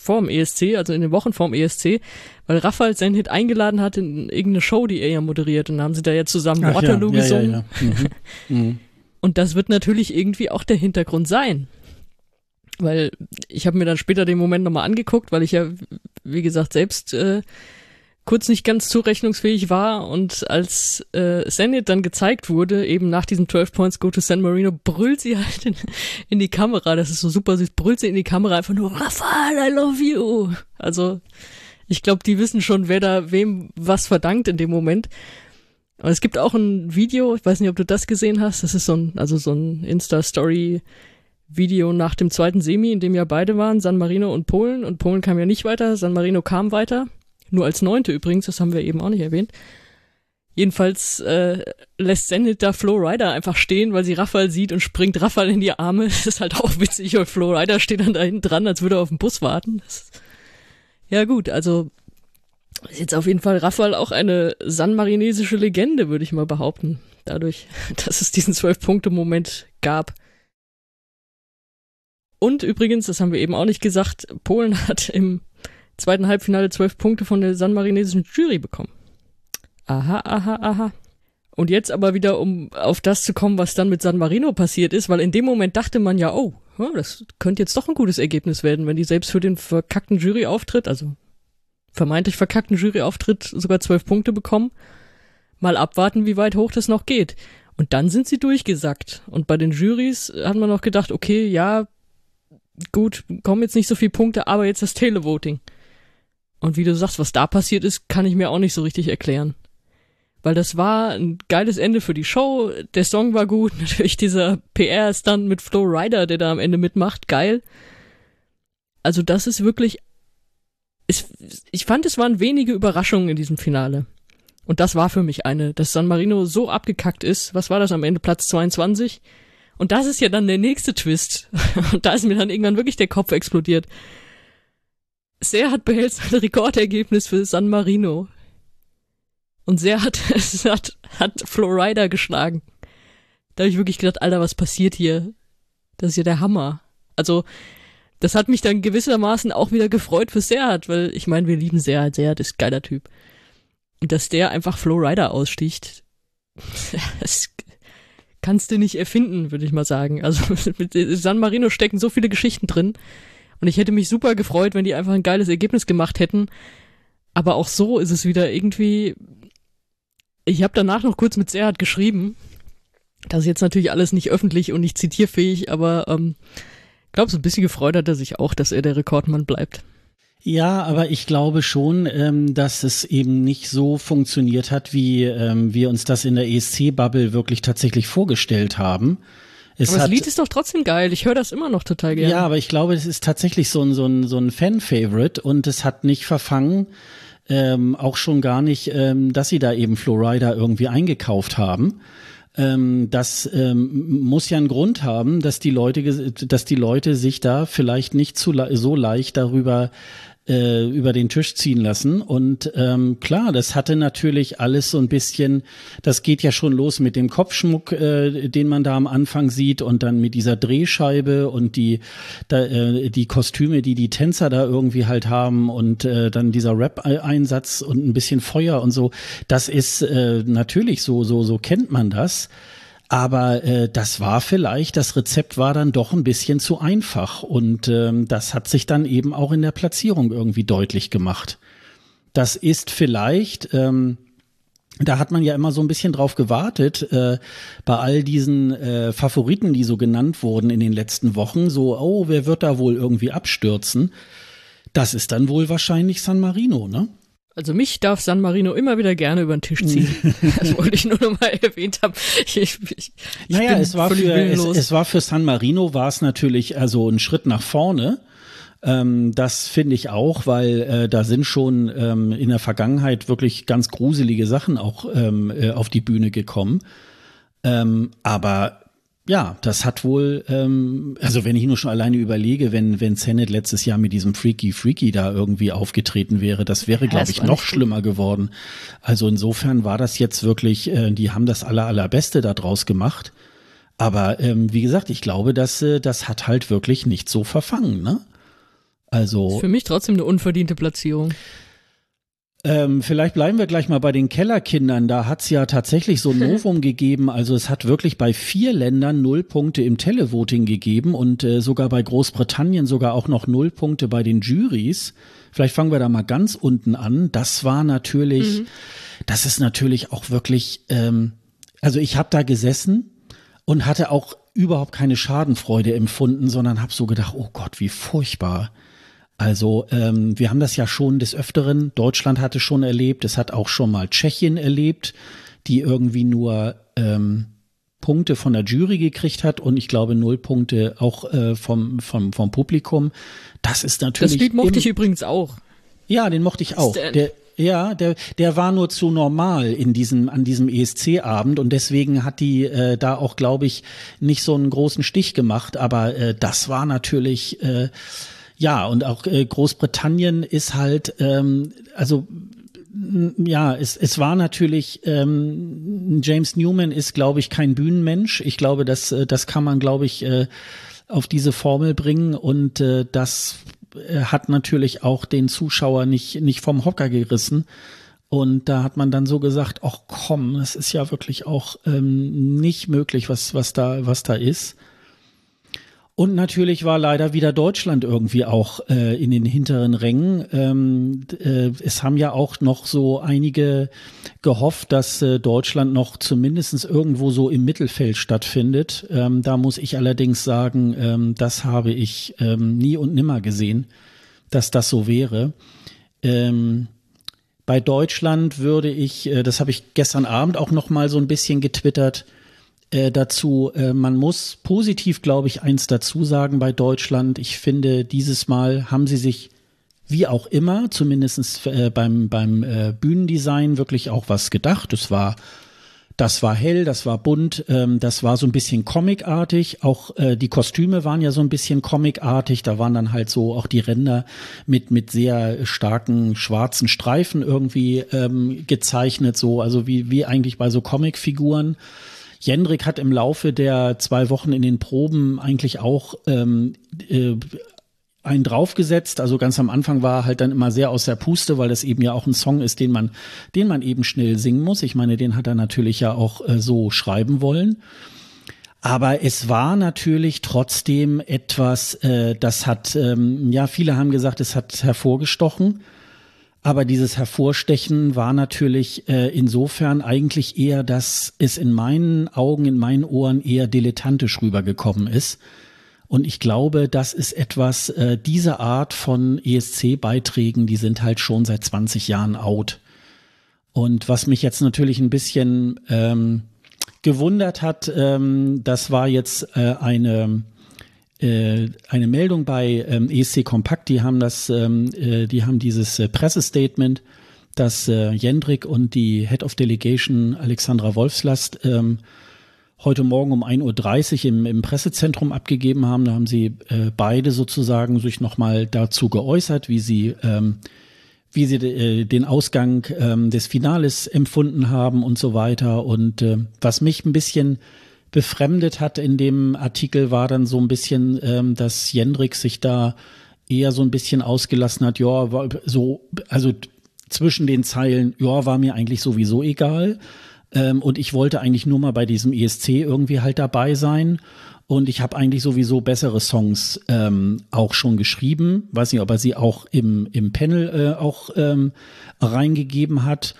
vorm ESC, also in den Wochen vorm ESC, weil Raphael seinen Hit eingeladen hat in irgendeine Show, die er ja moderiert und dann haben sie da ja zusammen Ach, Waterloo ja, gesungen. Ja, ja, mhm. Mhm. Und das wird natürlich irgendwie auch der Hintergrund sein. Weil ich habe mir dann später den Moment nochmal angeguckt, weil ich ja, wie gesagt, selbst äh, kurz nicht ganz zurechnungsfähig war und als äh, Zenit dann gezeigt wurde, eben nach diesem 12 Points Go to San Marino, brüllt sie halt in, in die Kamera, das ist so super süß, brüllt sie in die Kamera einfach nur, Rafael, I love you. Also ich glaube, die wissen schon, wer da wem was verdankt in dem Moment. Und es gibt auch ein Video, ich weiß nicht, ob du das gesehen hast, das ist so ein, also so ein Insta-Story Video nach dem zweiten Semi, in dem ja beide waren, San Marino und Polen. Und Polen kam ja nicht weiter, San Marino kam weiter. Nur als Neunte übrigens, das haben wir eben auch nicht erwähnt. Jedenfalls äh, lässt Zenit da Flo Rider einfach stehen, weil sie Raphael sieht und springt Raphael in die Arme. Das ist halt auch witzig, weil Flo Rider steht dann da hinten dran, als würde er auf den Bus warten. Das, ja gut, also ist jetzt auf jeden Fall Raphael auch eine sanmarinesische Legende, würde ich mal behaupten. Dadurch, dass es diesen Zwölf-Punkte-Moment gab. Und übrigens, das haben wir eben auch nicht gesagt, Polen hat im zweiten Halbfinale zwölf Punkte von der sanmarinesischen Jury bekommen. Aha, aha, aha. Und jetzt aber wieder, um auf das zu kommen, was dann mit San Marino passiert ist, weil in dem Moment dachte man ja, oh, das könnte jetzt doch ein gutes Ergebnis werden, wenn die selbst für den verkackten Juryauftritt, also vermeintlich verkackten Juryauftritt sogar zwölf Punkte bekommen. Mal abwarten, wie weit hoch das noch geht. Und dann sind sie durchgesackt. Und bei den Jurys hat man noch gedacht, okay, ja, gut, kommen jetzt nicht so viele Punkte, aber jetzt das Televoting. Und wie du sagst, was da passiert ist, kann ich mir auch nicht so richtig erklären. Weil das war ein geiles Ende für die Show, der Song war gut, natürlich dieser PR-Stunt mit Flo Rider, der da am Ende mitmacht, geil. Also das ist wirklich, es, ich fand, es waren wenige Überraschungen in diesem Finale. Und das war für mich eine, dass San Marino so abgekackt ist. Was war das am Ende? Platz 22? Und das ist ja dann der nächste Twist. Und da ist mir dann irgendwann wirklich der Kopf explodiert. Sehr hat behält sein Rekordergebnis für San Marino. Und sehr hat, hat, hat Florida geschlagen. Da habe ich wirklich gedacht, Alter, was passiert hier? Das ist ja der Hammer. Also, das hat mich dann gewissermaßen auch wieder gefreut für Serhat, weil ich meine, wir lieben Serhat, Serhat ist geiler Typ. Und dass der einfach Flowrider aussticht, das kannst du nicht erfinden, würde ich mal sagen. Also mit San Marino stecken so viele Geschichten drin. Und ich hätte mich super gefreut, wenn die einfach ein geiles Ergebnis gemacht hätten. Aber auch so ist es wieder irgendwie. Ich habe danach noch kurz mit Serhat geschrieben. Das ist jetzt natürlich alles nicht öffentlich und nicht zitierfähig, aber ähm, glaube, so ein bisschen gefreut hat er sich auch, dass er der Rekordmann bleibt. Ja, aber ich glaube schon, ähm, dass es eben nicht so funktioniert hat, wie ähm, wir uns das in der ESC-Bubble wirklich tatsächlich vorgestellt haben. Es aber das hat, Lied ist doch trotzdem geil. Ich höre das immer noch total gerne. Ja, aber ich glaube, es ist tatsächlich so ein, so ein, so ein Fan-Favorite und es hat nicht verfangen, ähm, auch schon gar nicht, ähm, dass sie da eben Florida irgendwie eingekauft haben ähm, das ähm, muss ja einen Grund haben, dass die Leute, dass die Leute sich da vielleicht nicht zu, so leicht darüber äh, über den Tisch ziehen lassen. Und ähm, klar, das hatte natürlich alles so ein bisschen, das geht ja schon los mit dem Kopfschmuck, äh, den man da am Anfang sieht und dann mit dieser Drehscheibe und die, da, äh, die Kostüme, die die Tänzer da irgendwie halt haben und äh, dann dieser Rap-Einsatz und ein bisschen Feuer und so. Das ist äh, natürlich so, so, so kennt man das. Aber äh, das war vielleicht, das Rezept war dann doch ein bisschen zu einfach und ähm, das hat sich dann eben auch in der Platzierung irgendwie deutlich gemacht. Das ist vielleicht, ähm, da hat man ja immer so ein bisschen drauf gewartet, äh, bei all diesen äh, Favoriten, die so genannt wurden in den letzten Wochen, so, oh, wer wird da wohl irgendwie abstürzen? Das ist dann wohl wahrscheinlich San Marino, ne? Also mich darf San Marino immer wieder gerne über den Tisch ziehen. das wollte ich nur noch mal erwähnt haben. Ich, ich, naja, es war, für, es, es, war für San Marino war es natürlich also ein Schritt nach vorne. Ähm, das finde ich auch, weil äh, da sind schon ähm, in der Vergangenheit wirklich ganz gruselige Sachen auch ähm, äh, auf die Bühne gekommen. Ähm, aber ja, das hat wohl, ähm, also wenn ich nur schon alleine überlege, wenn, wenn Sennett letztes Jahr mit diesem Freaky Freaky da irgendwie aufgetreten wäre, das wäre, glaube ich, noch schlimmer geworden. Also insofern war das jetzt wirklich, äh, die haben das aller, allerbeste da draus gemacht. Aber ähm, wie gesagt, ich glaube, dass äh, das hat halt wirklich nicht so verfangen, ne? Also. Für mich trotzdem eine unverdiente Platzierung. Ähm, vielleicht bleiben wir gleich mal bei den Kellerkindern. Da hat es ja tatsächlich so ein Novum gegeben. Also es hat wirklich bei vier Ländern null Punkte im Televoting gegeben und äh, sogar bei Großbritannien sogar auch noch null Punkte bei den Juries. Vielleicht fangen wir da mal ganz unten an. Das war natürlich, mhm. das ist natürlich auch wirklich, ähm, also ich habe da gesessen und hatte auch überhaupt keine Schadenfreude empfunden, sondern habe so gedacht, oh Gott, wie furchtbar also ähm, wir haben das ja schon des Öfteren, Deutschland hatte schon erlebt, es hat auch schon mal Tschechien erlebt, die irgendwie nur ähm, Punkte von der Jury gekriegt hat und ich glaube null Punkte auch äh, vom, vom, vom Publikum. Das ist natürlich. Das Lied mochte ich übrigens auch. Ja, den mochte ich auch. Der, ja, der, der war nur zu normal in diesem, an diesem ESC-Abend und deswegen hat die äh, da auch, glaube ich, nicht so einen großen Stich gemacht. Aber äh, das war natürlich äh, ja, und auch äh, Großbritannien ist halt, ähm, also ja, es, es war natürlich, ähm, James Newman ist, glaube ich, kein Bühnenmensch. Ich glaube, das, äh, das kann man, glaube ich, äh, auf diese Formel bringen und äh, das äh, hat natürlich auch den Zuschauer nicht, nicht vom Hocker gerissen. Und da hat man dann so gesagt, ach komm, es ist ja wirklich auch ähm, nicht möglich, was, was da, was da ist. Und natürlich war leider wieder Deutschland irgendwie auch äh, in den hinteren Rängen. Ähm, äh, es haben ja auch noch so einige gehofft, dass äh, Deutschland noch zumindestens irgendwo so im Mittelfeld stattfindet. Ähm, da muss ich allerdings sagen, ähm, das habe ich ähm, nie und nimmer gesehen, dass das so wäre. Ähm, bei Deutschland würde ich, äh, das habe ich gestern Abend auch noch mal so ein bisschen getwittert, äh, dazu, äh, man muss positiv, glaube ich, eins dazu sagen bei Deutschland. Ich finde, dieses Mal haben sie sich wie auch immer, zumindest äh, beim, beim Bühnendesign, wirklich auch was gedacht. Es war das war hell, das war bunt, ähm, das war so ein bisschen comicartig. Auch die Kostüme waren ja so ein bisschen comicartig. Da waren dann halt so auch die Ränder mit mit sehr starken schwarzen Streifen irgendwie ähm, gezeichnet, so also wie wie eigentlich bei so Comicfiguren. Jendrik hat im Laufe der zwei Wochen in den Proben eigentlich auch ähm, äh, einen draufgesetzt. Also ganz am Anfang war halt dann immer sehr aus der Puste, weil das eben ja auch ein Song ist, den man, den man eben schnell singen muss. Ich meine, den hat er natürlich ja auch äh, so schreiben wollen. Aber es war natürlich trotzdem etwas, äh, das hat, ähm, ja, viele haben gesagt, es hat hervorgestochen. Aber dieses Hervorstechen war natürlich äh, insofern eigentlich eher, dass es in meinen Augen, in meinen Ohren eher dilettantisch rübergekommen ist. Und ich glaube, das ist etwas, äh, diese Art von ESC-Beiträgen, die sind halt schon seit 20 Jahren out. Und was mich jetzt natürlich ein bisschen ähm, gewundert hat, ähm, das war jetzt äh, eine eine Meldung bei ähm, ESC Kompakt, die haben das, ähm, äh, die haben dieses äh, Pressestatement, das äh, Jendrik und die Head of Delegation Alexandra Wolfslast ähm, heute Morgen um 1.30 Uhr im, im Pressezentrum abgegeben haben. Da haben sie äh, beide sozusagen sich nochmal dazu geäußert, wie sie, ähm, wie sie äh, den Ausgang ähm, des Finales empfunden haben und so weiter. Und äh, was mich ein bisschen befremdet hat in dem Artikel, war dann so ein bisschen, ähm, dass Jendrik sich da eher so ein bisschen ausgelassen hat, ja, so, also zwischen den Zeilen, ja, war mir eigentlich sowieso egal. Ähm, und ich wollte eigentlich nur mal bei diesem ESC irgendwie halt dabei sein. Und ich habe eigentlich sowieso bessere Songs ähm, auch schon geschrieben. Weiß nicht, ob er sie auch im, im Panel äh, auch ähm, reingegeben hat.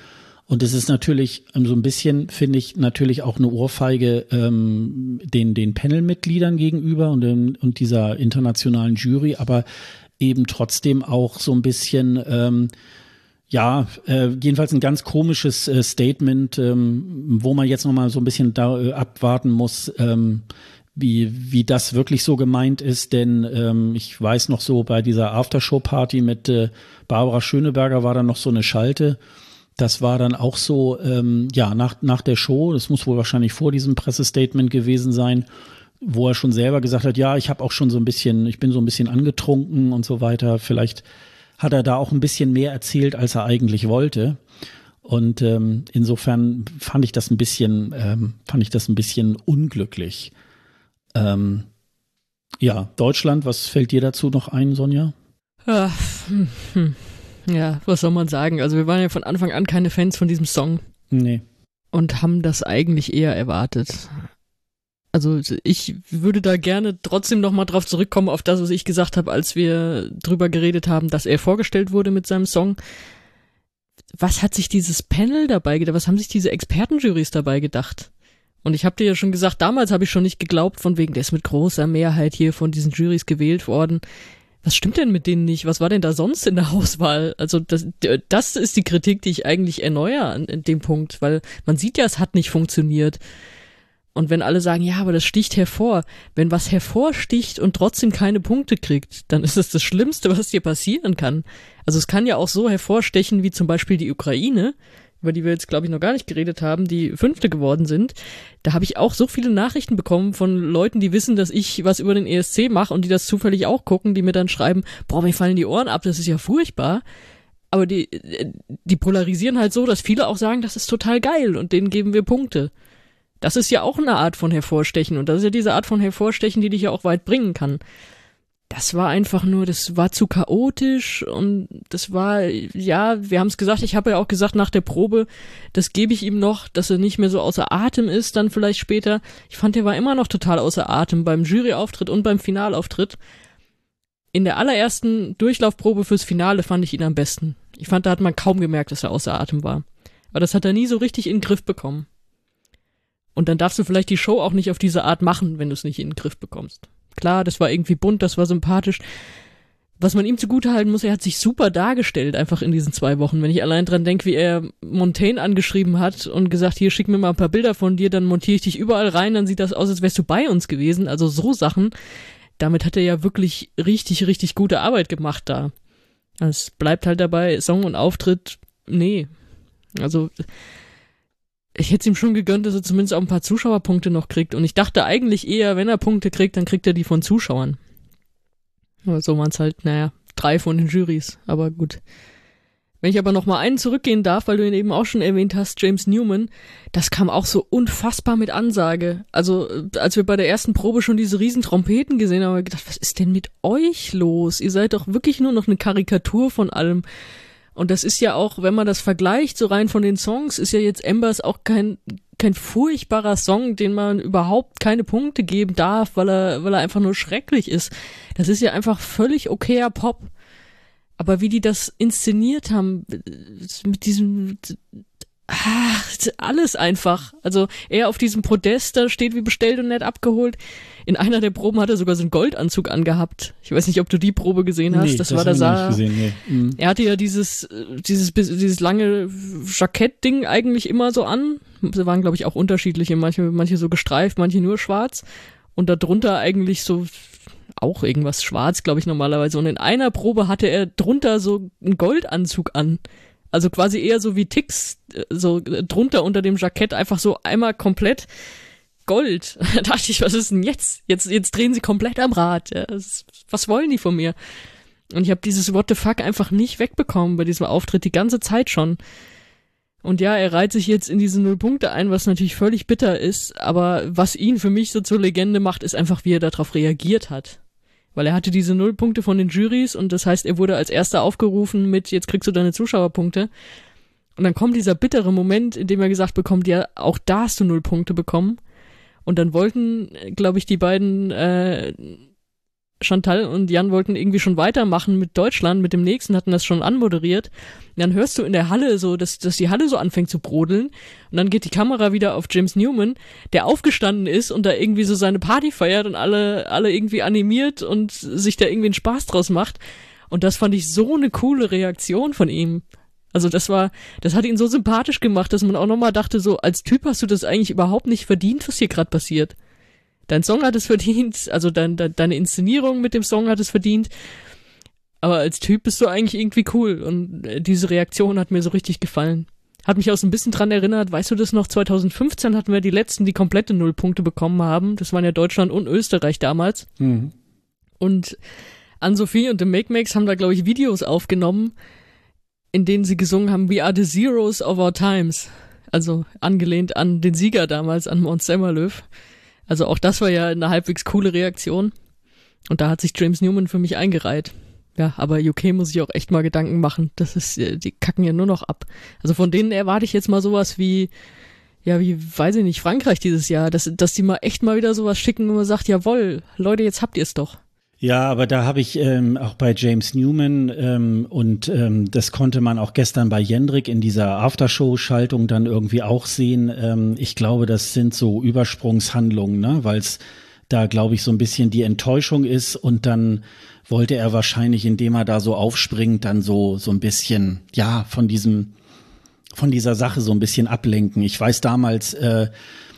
Und es ist natürlich ähm, so ein bisschen, finde ich, natürlich auch eine Ohrfeige ähm, den, den Panel-Mitgliedern gegenüber und, ähm, und dieser internationalen Jury, aber eben trotzdem auch so ein bisschen, ähm, ja, äh, jedenfalls ein ganz komisches äh, Statement, ähm, wo man jetzt nochmal so ein bisschen da äh, abwarten muss, ähm, wie, wie das wirklich so gemeint ist, denn ähm, ich weiß noch so, bei dieser Aftershow-Party mit äh, Barbara Schöneberger war da noch so eine Schalte das war dann auch so, ähm, ja, nach, nach der Show, das muss wohl wahrscheinlich vor diesem Pressestatement gewesen sein, wo er schon selber gesagt hat, ja, ich habe auch schon so ein bisschen, ich bin so ein bisschen angetrunken und so weiter. Vielleicht hat er da auch ein bisschen mehr erzählt, als er eigentlich wollte. Und ähm, insofern fand ich das ein bisschen, ähm, fand ich das ein bisschen unglücklich. Ähm, ja, Deutschland, was fällt dir dazu noch ein, Sonja? Ja, hm, hm. Ja, was soll man sagen? Also wir waren ja von Anfang an keine Fans von diesem Song. Nee. Und haben das eigentlich eher erwartet. Also ich würde da gerne trotzdem nochmal drauf zurückkommen, auf das, was ich gesagt habe, als wir drüber geredet haben, dass er vorgestellt wurde mit seinem Song. Was hat sich dieses Panel dabei gedacht? Was haben sich diese Expertenjuries dabei gedacht? Und ich habe dir ja schon gesagt, damals habe ich schon nicht geglaubt, von wegen, der ist mit großer Mehrheit hier von diesen Juries gewählt worden was stimmt denn mit denen nicht? Was war denn da sonst in der Auswahl? Also das, das ist die Kritik, die ich eigentlich erneuere an, dem Punkt, weil man sieht ja, es hat nicht funktioniert. Und wenn alle sagen, ja, aber das sticht hervor, wenn was hervorsticht und trotzdem keine Punkte kriegt, dann ist es das Schlimmste, was dir passieren kann. Also es kann ja auch so hervorstechen wie zum Beispiel die Ukraine, über die wir jetzt, glaube ich, noch gar nicht geredet haben, die fünfte geworden sind. Da habe ich auch so viele Nachrichten bekommen von Leuten, die wissen, dass ich was über den ESC mache und die das zufällig auch gucken, die mir dann schreiben, boah, mir fallen die Ohren ab, das ist ja furchtbar. Aber die, die polarisieren halt so, dass viele auch sagen, das ist total geil und denen geben wir Punkte. Das ist ja auch eine Art von Hervorstechen und das ist ja diese Art von Hervorstechen, die dich ja auch weit bringen kann. Das war einfach nur, das war zu chaotisch und das war, ja, wir haben es gesagt, ich habe ja auch gesagt nach der Probe, das gebe ich ihm noch, dass er nicht mehr so außer Atem ist, dann vielleicht später. Ich fand, er war immer noch total außer Atem beim Juryauftritt und beim Finalauftritt. In der allerersten Durchlaufprobe fürs Finale fand ich ihn am besten. Ich fand, da hat man kaum gemerkt, dass er außer Atem war. Aber das hat er nie so richtig in den Griff bekommen. Und dann darfst du vielleicht die Show auch nicht auf diese Art machen, wenn du es nicht in den Griff bekommst. Klar, das war irgendwie bunt, das war sympathisch. Was man ihm zugutehalten muss, er hat sich super dargestellt, einfach in diesen zwei Wochen. Wenn ich allein dran denke, wie er Montaigne angeschrieben hat und gesagt, hier schick mir mal ein paar Bilder von dir, dann montiere ich dich überall rein, dann sieht das aus, als wärst du bei uns gewesen. Also so Sachen. Damit hat er ja wirklich richtig, richtig gute Arbeit gemacht da. Es bleibt halt dabei, Song und Auftritt, nee. Also, ich hätte es ihm schon gegönnt, dass er zumindest auch ein paar Zuschauerpunkte noch kriegt. Und ich dachte eigentlich eher, wenn er Punkte kriegt, dann kriegt er die von Zuschauern. Aber so waren es halt, naja, drei von den Juries. Aber gut. Wenn ich aber noch mal einen zurückgehen darf, weil du ihn eben auch schon erwähnt hast, James Newman, das kam auch so unfassbar mit Ansage. Also, als wir bei der ersten Probe schon diese riesen Trompeten gesehen haben, haben wir gedacht, was ist denn mit euch los? Ihr seid doch wirklich nur noch eine Karikatur von allem. Und das ist ja auch, wenn man das vergleicht, so rein von den Songs, ist ja jetzt Embers auch kein, kein furchtbarer Song, den man überhaupt keine Punkte geben darf, weil er, weil er einfach nur schrecklich ist. Das ist ja einfach völlig okayer Pop. Aber wie die das inszeniert haben, mit diesem, ach, alles einfach. Also er auf diesem Podest, da steht wie bestellt und nett abgeholt. In einer der Proben hat er sogar so einen Goldanzug angehabt. Ich weiß nicht, ob du die Probe gesehen hast. Nee, das, das war der habe ich Sa. nicht gesehen, nee. Mhm. Er hatte ja dieses, dieses, dieses lange Jackettding eigentlich immer so an. Sie waren, glaube ich, auch unterschiedliche. Manche, manche so gestreift, manche nur schwarz. Und darunter eigentlich so auch irgendwas schwarz, glaube ich, normalerweise. Und in einer Probe hatte er drunter so einen Goldanzug an. Also quasi eher so wie Ticks, äh, so drunter unter dem Jackett, einfach so einmal komplett Gold. Da dachte ich, was ist denn jetzt? Jetzt, jetzt drehen sie komplett am Rad. Ja, das, was wollen die von mir? Und ich habe dieses What the fuck einfach nicht wegbekommen bei diesem Auftritt die ganze Zeit schon. Und ja, er reiht sich jetzt in diese Null Punkte ein, was natürlich völlig bitter ist, aber was ihn für mich so zur Legende macht, ist einfach, wie er darauf reagiert hat. Weil er hatte diese Null Punkte von den Juries und das heißt, er wurde als erster aufgerufen mit, jetzt kriegst du deine Zuschauerpunkte. Und dann kommt dieser bittere Moment, in dem er gesagt bekommt, ja, auch da hast du Null Punkte bekommen. Und dann wollten, glaube ich, die beiden äh, Chantal und Jan wollten irgendwie schon weitermachen mit Deutschland, mit dem nächsten, hatten das schon anmoderiert. Und dann hörst du in der Halle so, dass, dass die Halle so anfängt zu brodeln. Und dann geht die Kamera wieder auf James Newman, der aufgestanden ist und da irgendwie so seine Party feiert und alle, alle irgendwie animiert und sich da irgendwie einen Spaß draus macht. Und das fand ich so eine coole Reaktion von ihm. Also das war, das hat ihn so sympathisch gemacht, dass man auch nochmal dachte, so als Typ hast du das eigentlich überhaupt nicht verdient, was hier gerade passiert. Dein Song hat es verdient, also dein, dein, deine Inszenierung mit dem Song hat es verdient. Aber als Typ bist du eigentlich irgendwie cool und äh, diese Reaktion hat mir so richtig gefallen. Hat mich auch so ein bisschen dran erinnert, weißt du das noch, 2015 hatten wir die letzten, die komplette Nullpunkte bekommen haben. Das waren ja Deutschland und Österreich damals. Mhm. Und Ann-Sophie und The Make Makes haben da, glaube ich, Videos aufgenommen, in denen sie gesungen haben, We are the Zeros of our times. Also angelehnt an den Sieger damals, an Mount Semmerlöw. Also auch das war ja eine halbwegs coole Reaktion. Und da hat sich James Newman für mich eingereiht. Ja, aber UK muss ich auch echt mal Gedanken machen. Das ist, äh, die kacken ja nur noch ab. Also von denen erwarte ich jetzt mal sowas wie, ja, wie, weiß ich nicht, Frankreich dieses Jahr, dass, dass die mal echt mal wieder sowas schicken und man sagt, jawohl, Leute, jetzt habt ihr es doch. Ja, aber da habe ich ähm, auch bei James Newman ähm, und ähm, das konnte man auch gestern bei Jendrik in dieser Aftershow-Schaltung dann irgendwie auch sehen. Ähm, ich glaube, das sind so Übersprungshandlungen, ne? weil es da, glaube ich, so ein bisschen die Enttäuschung ist und dann wollte er wahrscheinlich, indem er da so aufspringt, dann so so ein bisschen ja von diesem von dieser Sache so ein bisschen ablenken. Ich weiß damals äh,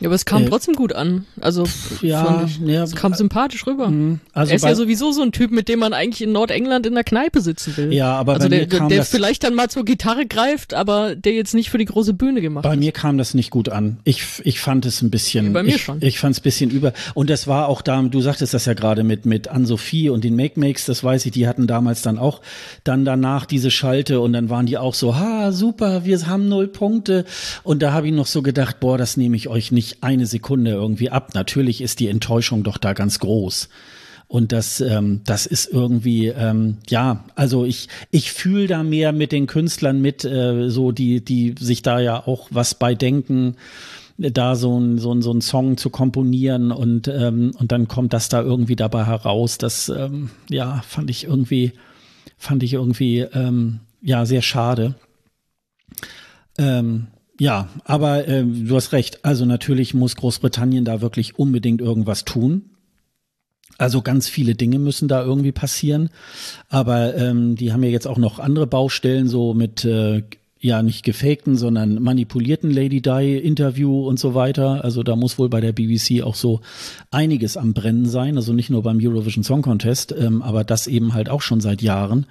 Ja, aber es kam Äh, trotzdem gut an. Also, ja, ich, ja, es kam sympathisch rüber. also er ist ja sowieso so ein Typ, mit dem man eigentlich in Nordengland in der Kneipe sitzen will. Ja, aber also bei der, der vielleicht dann mal zur Gitarre greift, aber der jetzt nicht für die große Bühne gemacht Bei ist. mir kam das nicht gut an. Ich, ich fand es ein bisschen. Bei mir ich, schon. Ich fand es ein bisschen über. Und das war auch da, du sagtest das ja gerade mit, mit Ann-Sophie und den Make-Makes, das weiß ich, die hatten damals dann auch dann danach diese Schalte und dann waren die auch so, ha, super, wir haben null Punkte. Und da habe ich noch so gedacht, boah, das nehme ich euch nicht eine Sekunde irgendwie ab. Natürlich ist die Enttäuschung doch da ganz groß. Und das, ähm, das ist irgendwie, ähm, ja, also ich, ich fühle da mehr mit den Künstlern mit, äh, so die, die sich da ja auch was bei denken, da so ein, so ein, so ein Song zu komponieren und, ähm, und dann kommt das da irgendwie dabei heraus. Das, ähm, ja, fand ich irgendwie, fand ich irgendwie, ähm, ja, sehr schade. Ähm, ja, aber äh, du hast recht. Also natürlich muss Großbritannien da wirklich unbedingt irgendwas tun. Also ganz viele Dinge müssen da irgendwie passieren. Aber ähm, die haben ja jetzt auch noch andere Baustellen, so mit äh, ja nicht gefakten, sondern manipulierten Lady Di Interview und so weiter. Also da muss wohl bei der BBC auch so einiges am Brennen sein. Also nicht nur beim Eurovision Song Contest, ähm, aber das eben halt auch schon seit Jahren.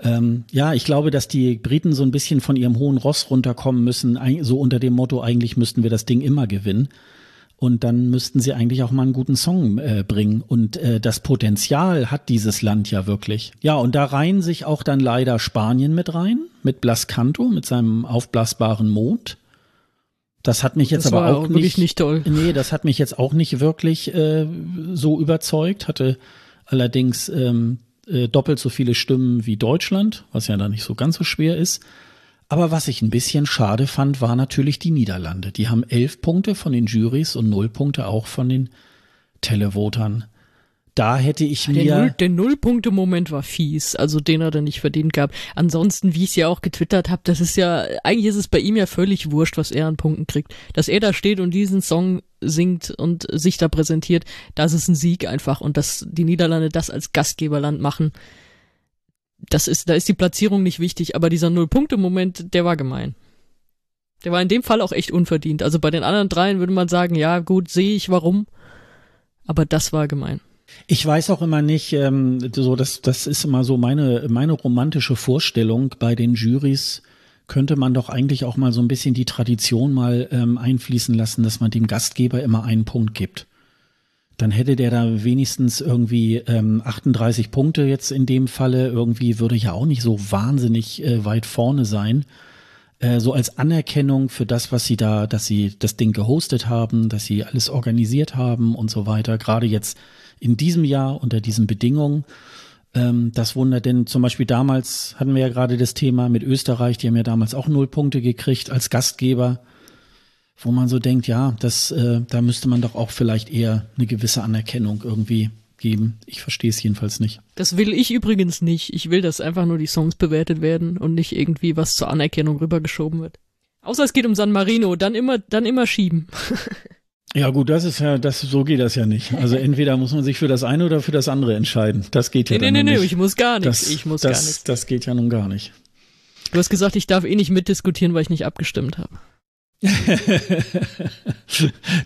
Ähm, ja, ich glaube, dass die Briten so ein bisschen von ihrem hohen Ross runterkommen müssen, so unter dem Motto, eigentlich müssten wir das Ding immer gewinnen. Und dann müssten sie eigentlich auch mal einen guten Song äh, bringen. Und äh, das Potenzial hat dieses Land ja wirklich. Ja, und da reihen sich auch dann leider Spanien mit rein, mit Blas Canto, mit seinem aufblasbaren Mond. Das hat mich jetzt das aber auch nicht, nicht toll. Nee, das hat mich jetzt auch nicht wirklich äh, so überzeugt. Hatte allerdings ähm, äh, doppelt so viele Stimmen wie Deutschland, was ja da nicht so ganz so schwer ist. Aber was ich ein bisschen schade fand, war natürlich die Niederlande. Die haben elf Punkte von den Juries und null Punkte auch von den Televotern. Da hätte ich mir. Der, Null, der Nullpunkte-Moment war fies, also den er dann nicht verdient gab. Ansonsten, wie ich es ja auch getwittert habe, das ist ja, eigentlich ist es bei ihm ja völlig wurscht, was er an Punkten kriegt. Dass er da steht und diesen Song singt und sich da präsentiert, das ist ein Sieg einfach. Und dass die Niederlande das als Gastgeberland machen, das ist, da ist die Platzierung nicht wichtig, aber dieser Null-Punkte-Moment, der war gemein. Der war in dem Fall auch echt unverdient. Also bei den anderen dreien würde man sagen, ja, gut, sehe ich warum. Aber das war gemein. Ich weiß auch immer nicht, ähm, so das, das ist immer so meine, meine romantische Vorstellung bei den Juries könnte man doch eigentlich auch mal so ein bisschen die Tradition mal ähm, einfließen lassen, dass man dem Gastgeber immer einen Punkt gibt dann hätte der da wenigstens irgendwie ähm, 38 Punkte jetzt in dem Falle. Irgendwie würde ja auch nicht so wahnsinnig äh, weit vorne sein. Äh, so als Anerkennung für das, was sie da, dass sie das Ding gehostet haben, dass sie alles organisiert haben und so weiter. Gerade jetzt in diesem Jahr unter diesen Bedingungen. Ähm, das Wunder, denn zum Beispiel damals hatten wir ja gerade das Thema mit Österreich, die haben ja damals auch null Punkte gekriegt als Gastgeber wo man so denkt, ja, das, äh, da müsste man doch auch vielleicht eher eine gewisse Anerkennung irgendwie geben. Ich verstehe es jedenfalls nicht. Das will ich übrigens nicht. Ich will, dass einfach nur die Songs bewertet werden und nicht irgendwie was zur Anerkennung rübergeschoben wird. Außer es geht um San Marino, dann immer, dann immer schieben. Ja gut, das ist ja, das so geht das ja nicht. Also entweder muss man sich für das eine oder für das andere entscheiden. Das geht ja nee, dann nee, nee, nicht. Nee, ich muss gar nichts. Das, ich muss das, gar nichts. Das geht ja nun gar nicht. Du hast gesagt, ich darf eh nicht mitdiskutieren, weil ich nicht abgestimmt habe.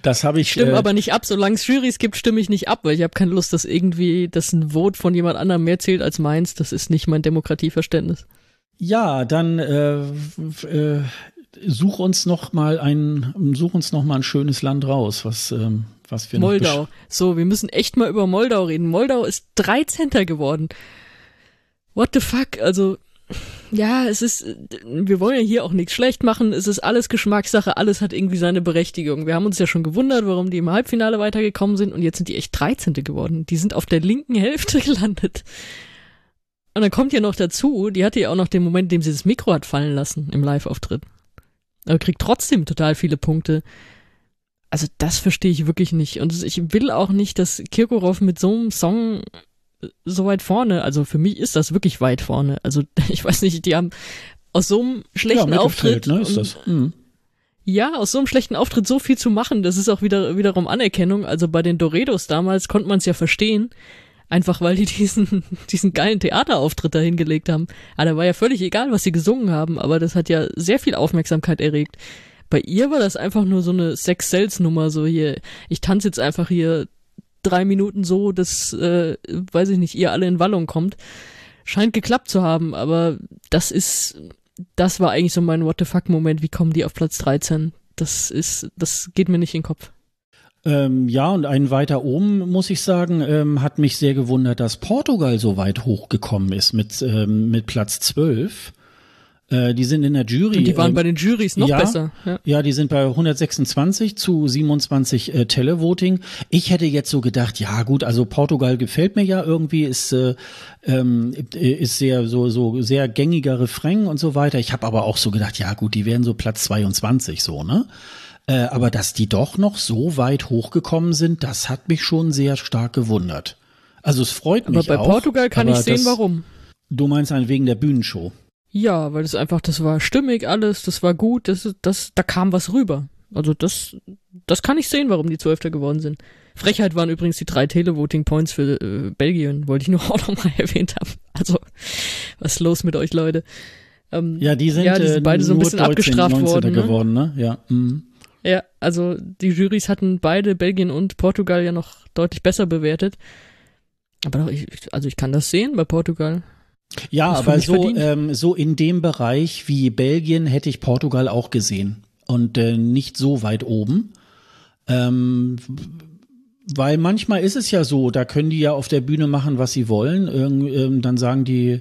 das habe ich. Ich stimme äh, aber nicht ab, solange es Jurys gibt, stimme ich nicht ab, weil ich habe keine Lust, dass irgendwie, dass ein Vote von jemand anderem mehr zählt als meins. Das ist nicht mein Demokratieverständnis. Ja, dann äh, äh, such uns noch mal ein, such uns noch mal ein schönes Land raus, was ähm, was wir Moldau. So, wir müssen echt mal über Moldau reden. Moldau ist 13. geworden. What the fuck? Also ja, es ist, wir wollen ja hier auch nichts schlecht machen, es ist alles Geschmackssache, alles hat irgendwie seine Berechtigung. Wir haben uns ja schon gewundert, warum die im Halbfinale weitergekommen sind und jetzt sind die echt 13. geworden. Die sind auf der linken Hälfte gelandet. Und dann kommt ja noch dazu, die hatte ja auch noch den Moment, in dem sie das Mikro hat fallen lassen im Live-Auftritt. Aber kriegt trotzdem total viele Punkte. Also das verstehe ich wirklich nicht. Und ich will auch nicht, dass Kirkorov mit so einem Song so weit vorne. Also für mich ist das wirklich weit vorne. Also ich weiß nicht, die haben aus so einem schlechten ja, Auftritt. Ne, ist das. Mhm. Ja, aus so einem schlechten Auftritt so viel zu machen, das ist auch wieder wiederum Anerkennung. Also bei den Doredos damals konnte man es ja verstehen, einfach weil die diesen diesen geilen Theaterauftritt da hingelegt haben. Aber da war ja völlig egal, was sie gesungen haben, aber das hat ja sehr viel Aufmerksamkeit erregt. Bei ihr war das einfach nur so eine Sex Sales Nummer, so hier, ich tanze jetzt einfach hier drei Minuten so, dass, äh, weiß ich nicht, ihr alle in Wallung kommt. Scheint geklappt zu haben, aber das ist, das war eigentlich so mein What the fuck Moment. Wie kommen die auf Platz 13? Das ist, das geht mir nicht in den Kopf. Ähm, ja, und einen weiter oben, muss ich sagen, ähm, hat mich sehr gewundert, dass Portugal so weit hochgekommen ist mit, ähm, mit Platz 12. Äh, die sind in der Jury. Und die waren ähm, bei den Jurys noch ja, besser. Ja. Ja, die sind bei 126 zu 27 äh, Televoting. Ich hätte jetzt so gedacht, ja gut, also Portugal gefällt mir ja irgendwie, ist äh, ähm, ist sehr so so sehr gängiger Refrain und so weiter. Ich habe aber auch so gedacht, ja gut, die wären so Platz 22 so, ne? Äh, aber dass die doch noch so weit hochgekommen sind, das hat mich schon sehr stark gewundert. Also es freut Aber mich bei auch. Portugal kann ich aber sehen, das, warum. Du meinst einen wegen der Bühnenshow. Ja, weil das einfach, das war stimmig alles, das war gut, das, das, da kam was rüber. Also das, das kann ich sehen, warum die Zwölfter geworden sind. Frechheit waren übrigens die drei Televoting Points für äh, Belgien, wollte ich nur auch nochmal erwähnt haben. Also, was ist los mit euch, Leute? Ähm, Ja, die sind, Ja, die sind äh, beide so ein bisschen 19, abgestraft 19. worden, ne? geworden, ne? Ja. Mhm. Ja, also die Jurys hatten beide Belgien und Portugal ja noch deutlich besser bewertet. Aber doch, ich, also ich kann das sehen bei Portugal. Ja, aber so, ähm, so in dem Bereich wie Belgien hätte ich Portugal auch gesehen. Und äh, nicht so weit oben. Ähm, weil manchmal ist es ja so, da können die ja auf der Bühne machen, was sie wollen. Ähm, dann sagen die,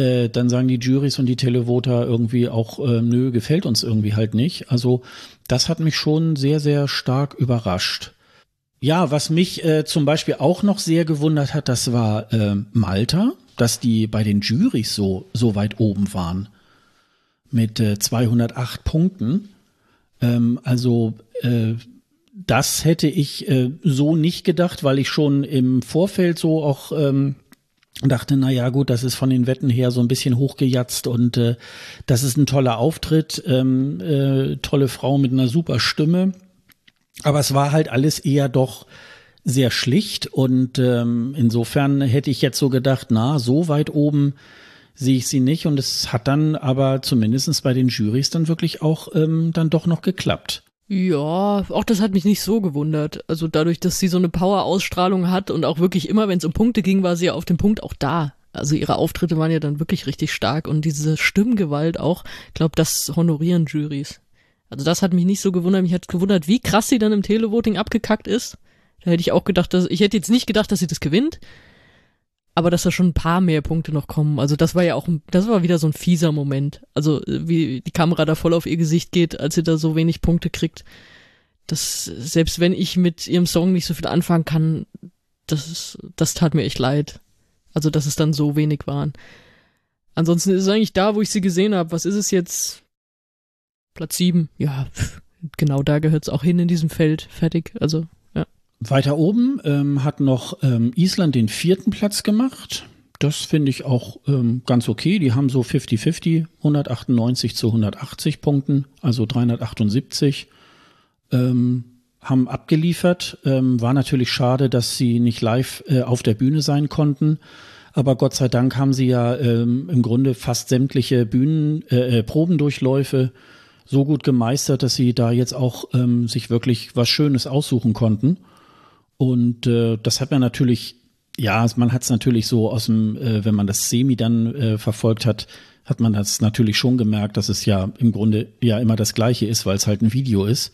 äh, dann sagen die Juries und die Televoter irgendwie auch, äh, nö, gefällt uns irgendwie halt nicht. Also das hat mich schon sehr, sehr stark überrascht. Ja, was mich äh, zum Beispiel auch noch sehr gewundert hat, das war äh, Malta, dass die bei den Juries so, so weit oben waren. Mit äh, 208 Punkten. Ähm, also äh, das hätte ich äh, so nicht gedacht, weil ich schon im Vorfeld so auch ähm, dachte, na ja, gut, das ist von den Wetten her so ein bisschen hochgejatzt und äh, das ist ein toller Auftritt, ähm, äh, tolle Frau mit einer super Stimme. Aber es war halt alles eher doch sehr schlicht und ähm, insofern hätte ich jetzt so gedacht, na, so weit oben sehe ich sie nicht und es hat dann aber zumindestens bei den Jurys dann wirklich auch ähm, dann doch noch geklappt. Ja, auch das hat mich nicht so gewundert. Also dadurch, dass sie so eine Power-Ausstrahlung hat und auch wirklich immer, wenn es um Punkte ging, war sie ja auf dem Punkt auch da. Also ihre Auftritte waren ja dann wirklich richtig stark und diese Stimmgewalt auch, glaube, das honorieren Jurys. Also das hat mich nicht so gewundert. Mich hat gewundert, wie krass sie dann im Televoting abgekackt ist. Da hätte ich auch gedacht, dass ich hätte jetzt nicht gedacht, dass sie das gewinnt, aber dass da schon ein paar mehr Punkte noch kommen. Also das war ja auch, das war wieder so ein fieser Moment. Also äh, wie die Kamera da voll auf ihr Gesicht geht, als sie da so wenig Punkte kriegt. Das, selbst wenn ich mit ihrem Song nicht so viel anfangen kann, das, ist, das tat mir echt leid. Also, dass es dann so wenig waren. Ansonsten ist es eigentlich da, wo ich sie gesehen habe. Was ist es jetzt? Platz sieben. Ja, pff, genau da gehört es auch hin in diesem Feld. Fertig. Also. Weiter oben ähm, hat noch ähm, Island den vierten Platz gemacht. Das finde ich auch ähm, ganz okay. Die haben so 50-50, 198 zu 180 Punkten, also 378. Ähm, haben abgeliefert. Ähm, war natürlich schade, dass sie nicht live äh, auf der Bühne sein konnten. Aber Gott sei Dank haben sie ja ähm, im Grunde fast sämtliche Bühnen, äh, äh, Probendurchläufe so gut gemeistert, dass sie da jetzt auch ähm, sich wirklich was Schönes aussuchen konnten. Und äh, das hat man natürlich, ja, man hat es natürlich so aus dem, äh, wenn man das Semi dann äh, verfolgt hat, hat man das natürlich schon gemerkt, dass es ja im Grunde ja immer das Gleiche ist, weil es halt ein Video ist.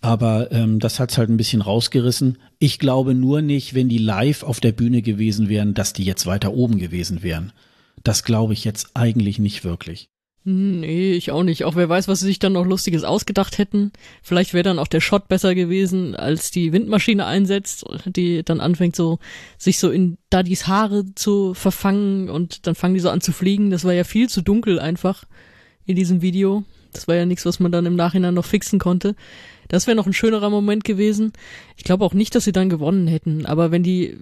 Aber ähm, das hat's halt ein bisschen rausgerissen. Ich glaube nur nicht, wenn die live auf der Bühne gewesen wären, dass die jetzt weiter oben gewesen wären. Das glaube ich jetzt eigentlich nicht wirklich. Nee, ich auch nicht. Auch wer weiß, was sie sich dann noch Lustiges ausgedacht hätten. Vielleicht wäre dann auch der Shot besser gewesen, als die Windmaschine einsetzt, die dann anfängt so, sich so in Daddys Haare zu verfangen und dann fangen die so an zu fliegen. Das war ja viel zu dunkel einfach in diesem Video. Das war ja nichts, was man dann im Nachhinein noch fixen konnte. Das wäre noch ein schönerer Moment gewesen. Ich glaube auch nicht, dass sie dann gewonnen hätten, aber wenn die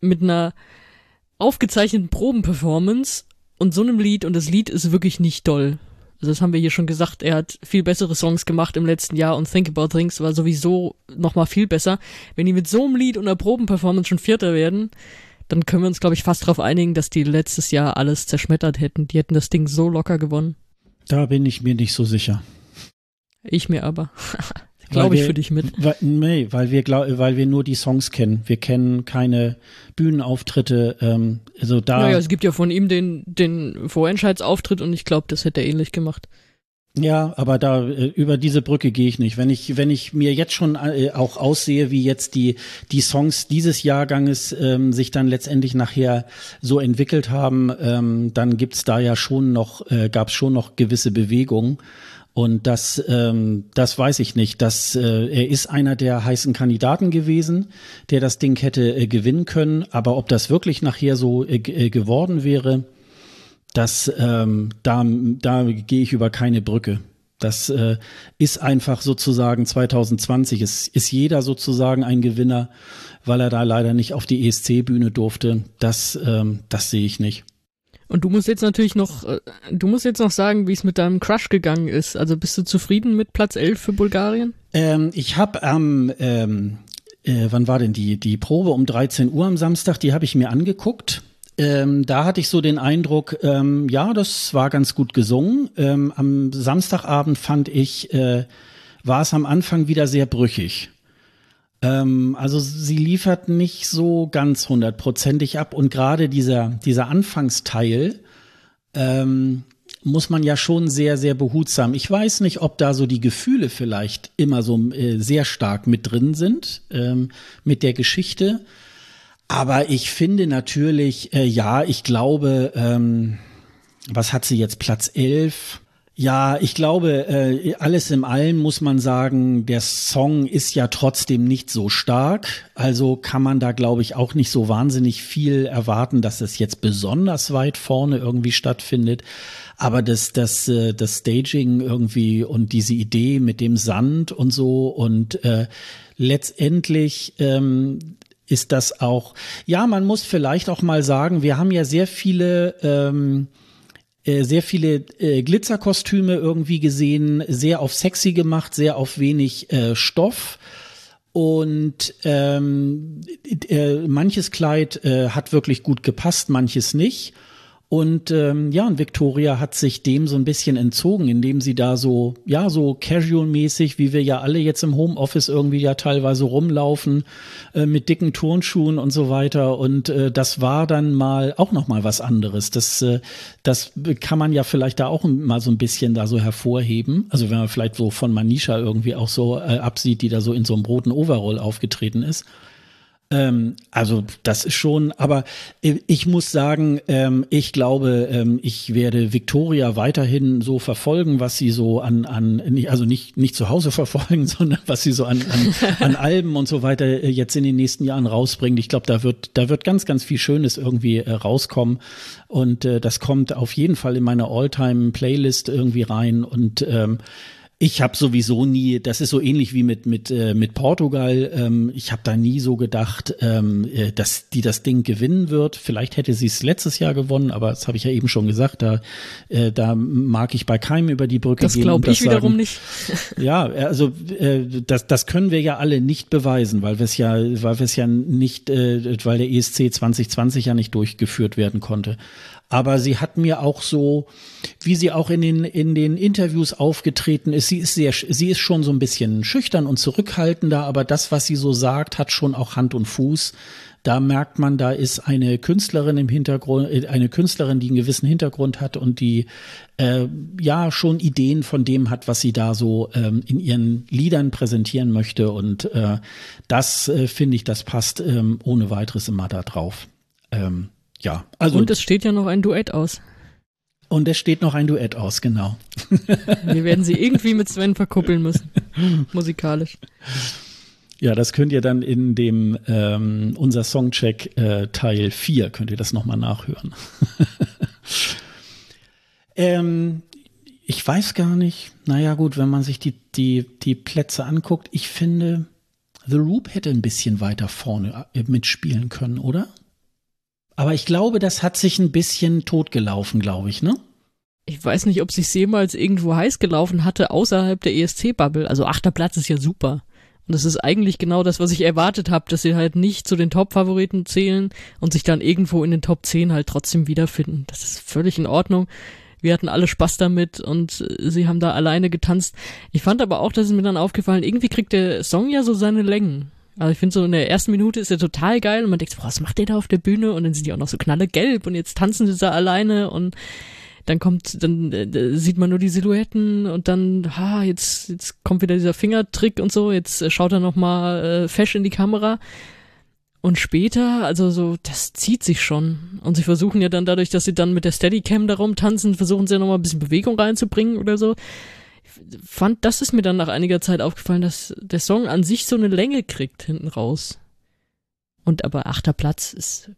mit einer aufgezeichneten Probenperformance und so einem Lied, und das Lied ist wirklich nicht doll. Also das haben wir hier schon gesagt, er hat viel bessere Songs gemacht im letzten Jahr und Think About Things war sowieso nochmal viel besser. Wenn die mit so einem Lied und einer Probenperformance schon Vierter werden, dann können wir uns, glaube ich, fast darauf einigen, dass die letztes Jahr alles zerschmettert hätten. Die hätten das Ding so locker gewonnen. Da bin ich mir nicht so sicher. Ich mir aber. Glaube ich wir- für dich mit. Weil, nee, weil wir, glaub, weil wir nur die Songs kennen. Wir kennen keine Bühnenauftritte. Ähm, also da. Naja, es gibt ja von ihm den, den Vorentscheidsauftritt und ich glaube, das hätte er ähnlich gemacht. Ja, aber da äh, über diese Brücke gehe ich nicht. Wenn ich wenn ich mir jetzt schon äh, auch aussehe, wie jetzt die die Songs dieses Jahrganges ähm, sich dann letztendlich nachher so entwickelt haben, ähm, dann gibt's da ja schon noch äh, gab's schon noch gewisse Bewegungen. Und das, ähm, das weiß ich nicht. Das, äh, er ist einer der heißen Kandidaten gewesen, der das Ding hätte äh, gewinnen können. Aber ob das wirklich nachher so äh, äh geworden wäre, das, ähm, da, da gehe ich über keine Brücke. Das äh, ist einfach sozusagen 2020. Es ist jeder sozusagen ein Gewinner, weil er da leider nicht auf die ESC-Bühne durfte. Das, ähm, das sehe ich nicht. Und du musst jetzt natürlich noch, äh, du musst jetzt noch sagen, wie es mit deinem Crush gegangen ist. Also bist du zufrieden mit Platz 11 für Bulgarien? Ähm, ich habe am, ähm, äh, wann war denn die, die Probe um 13 Uhr am Samstag, die habe ich mir angeguckt. Ähm, da hatte ich so den Eindruck, ähm, ja, das war ganz gut gesungen. Ähm, am Samstagabend fand ich, äh, war es am Anfang wieder sehr brüchig. Ähm, also sie liefert nicht so ganz hundertprozentig ab und gerade dieser, dieser Anfangsteil ähm, muss man ja schon sehr, sehr behutsam. Ich weiß nicht, ob da so die Gefühle vielleicht immer so äh, sehr stark mit drin sind ähm, mit der Geschichte. Aber ich finde natürlich, äh, ja, ich glaube, ähm, was hat sie jetzt, Platz 11? Ja, ich glaube, äh, alles im Allen muss man sagen, der Song ist ja trotzdem nicht so stark. Also kann man da, glaube ich, auch nicht so wahnsinnig viel erwarten, dass es jetzt besonders weit vorne irgendwie stattfindet. Aber das, das, äh, das Staging irgendwie und diese Idee mit dem Sand und so und äh, letztendlich ähm, ist das auch, ja, man muss vielleicht auch mal sagen, wir haben ja sehr viele ähm, äh, sehr viele äh, Glitzerkostüme irgendwie gesehen, sehr auf sexy gemacht, sehr auf wenig äh, Stoff. Und ähm, äh, manches Kleid äh, hat wirklich gut gepasst, manches nicht. Und ähm, ja, und Victoria hat sich dem so ein bisschen entzogen, indem sie da so, ja, so casual-mäßig, wie wir ja alle jetzt im Homeoffice irgendwie ja teilweise rumlaufen, äh, mit dicken Turnschuhen und so weiter. Und äh, das war dann mal auch noch mal was anderes. Das, äh, das kann man ja vielleicht da auch mal so ein bisschen da so hervorheben. Also wenn man vielleicht so von Manisha irgendwie auch so äh, absieht, die da so in so einem roten Overall aufgetreten ist. Ähm, also das ist schon, aber äh, ich muss sagen, ähm, ich glaube, ähm, ich werde Victoria weiterhin so verfolgen, was sie so an, an also nicht, nicht zu Hause verfolgen, sondern was sie so an, an, an Alben und so weiter äh, jetzt in den nächsten Jahren rausbringt. Ich glaube, da wird, da wird ganz, ganz viel Schönes irgendwie äh, rauskommen. Und äh, das kommt auf jeden Fall in meine All-Time-Playlist irgendwie rein. Und ähm, ich habe sowieso nie, das ist so ähnlich wie mit mit äh, mit Portugal. Ähm, ich habe da nie so gedacht, ähm, äh, dass die das Ding gewinnen wird. Vielleicht hätte sie es letztes Jahr gewonnen, aber das habe ich ja eben schon gesagt. Da äh, da mag ich bei keinem über die Brücke das gehen. Das glaube ich wiederum sagen, nicht. ja, also äh, das das können wir ja alle nicht beweisen, weil wir es ja weil wir es ja nicht, äh, weil der ESC 2020 ja nicht durchgeführt werden konnte aber sie hat mir auch so, wie sie auch in den, in den Interviews aufgetreten ist, sie ist sehr, sie ist schon so ein bisschen schüchtern und zurückhaltender, aber das, was sie so sagt, hat schon auch Hand und Fuß. Da merkt man, da ist eine Künstlerin im Hintergrund, äh, eine Künstlerin, die einen gewissen Hintergrund hat und die äh, ja schon Ideen von dem hat, was sie da so ähm, in ihren Liedern präsentieren möchte. Und äh, das äh, finde ich, das passt ähm, ohne weiteres immer da drauf. Ähm, ja, also. Und es steht ja noch ein Duett aus. Und es steht noch ein Duett aus, genau. Wir werden sie irgendwie mit Sven verkuppeln müssen. Musikalisch. Ja, das könnt ihr dann in dem ähm, unser Songcheck äh, Teil 4 könnt ihr das nochmal nachhören. ähm, ich weiß gar nicht. Naja, gut, wenn man sich die, die, die Plätze anguckt, ich finde, The Loop hätte ein bisschen weiter vorne äh, mitspielen können, oder? Aber ich glaube, das hat sich ein bisschen totgelaufen, glaube ich, ne? Ich weiß nicht, ob sich jemals irgendwo heiß gelaufen hatte außerhalb der ESC-Bubble. Also achter Platz ist ja super. Und das ist eigentlich genau das, was ich erwartet habe, dass sie halt nicht zu den Top-Favoriten zählen und sich dann irgendwo in den Top 10 halt trotzdem wiederfinden. Das ist völlig in Ordnung. Wir hatten alle Spaß damit und sie haben da alleine getanzt. Ich fand aber auch, dass es mir dann aufgefallen, irgendwie kriegt der Song ja so seine Längen. Also ich finde so in der ersten Minute ist er total geil und man denkt, boah, was macht der da auf der Bühne? Und dann sind die auch noch so knallegelb und jetzt tanzen sie da alleine und dann kommt, dann äh, sieht man nur die Silhouetten und dann, ha, jetzt, jetzt kommt wieder dieser Fingertrick und so, jetzt äh, schaut er nochmal äh, fesch in die Kamera. Und später, also so, das zieht sich schon. Und sie versuchen ja dann dadurch, dass sie dann mit der Steadycam darum tanzen, versuchen sie ja nochmal ein bisschen Bewegung reinzubringen oder so. Fand, das ist mir dann nach einiger Zeit aufgefallen, dass der Song an sich so eine Länge kriegt hinten raus. Und aber achter Platz ist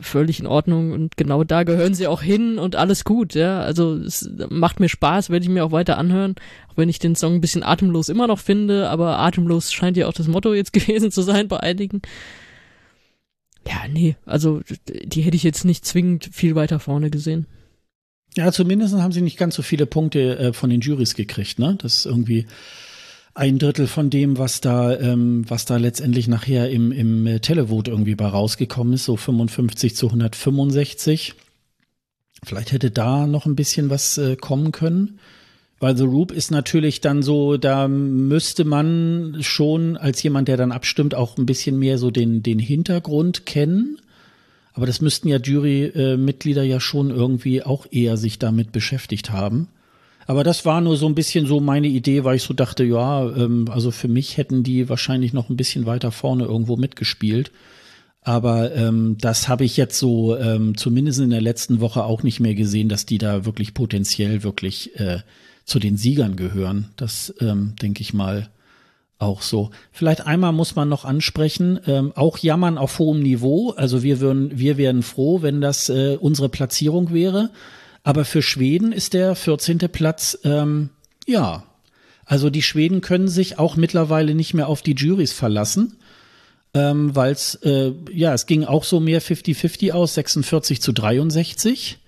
völlig in Ordnung und genau da gehören sie auch hin und alles gut, ja. Also es macht mir Spaß, werde ich mir auch weiter anhören, auch wenn ich den Song ein bisschen atemlos immer noch finde, aber atemlos scheint ja auch das Motto jetzt gewesen zu sein bei einigen. Ja, nee, also die hätte ich jetzt nicht zwingend viel weiter vorne gesehen. Ja, zumindest haben sie nicht ganz so viele Punkte äh, von den Juries gekriegt, ne? Das ist irgendwie ein Drittel von dem, was da, ähm, was da letztendlich nachher im, im äh, Televote irgendwie bei rausgekommen ist, so 55 zu 165. Vielleicht hätte da noch ein bisschen was äh, kommen können. Weil The Roop ist natürlich dann so, da müsste man schon als jemand, der dann abstimmt, auch ein bisschen mehr so den, den Hintergrund kennen. Aber das müssten ja Jury-Mitglieder ja schon irgendwie auch eher sich damit beschäftigt haben. Aber das war nur so ein bisschen so meine Idee, weil ich so dachte, ja, ähm, also für mich hätten die wahrscheinlich noch ein bisschen weiter vorne irgendwo mitgespielt. Aber ähm, das habe ich jetzt so ähm, zumindest in der letzten Woche auch nicht mehr gesehen, dass die da wirklich potenziell wirklich äh, zu den Siegern gehören. Das ähm, denke ich mal auch so. Vielleicht einmal muss man noch ansprechen, ähm, auch jammern auf hohem Niveau. Also wir würden, wir wären froh, wenn das äh, unsere Platzierung wäre. Aber für Schweden ist der 14. Platz, ähm, ja. Also die Schweden können sich auch mittlerweile nicht mehr auf die Juries verlassen, ähm, weil es, äh, ja, es ging auch so mehr 50-50 aus, 46 zu 63.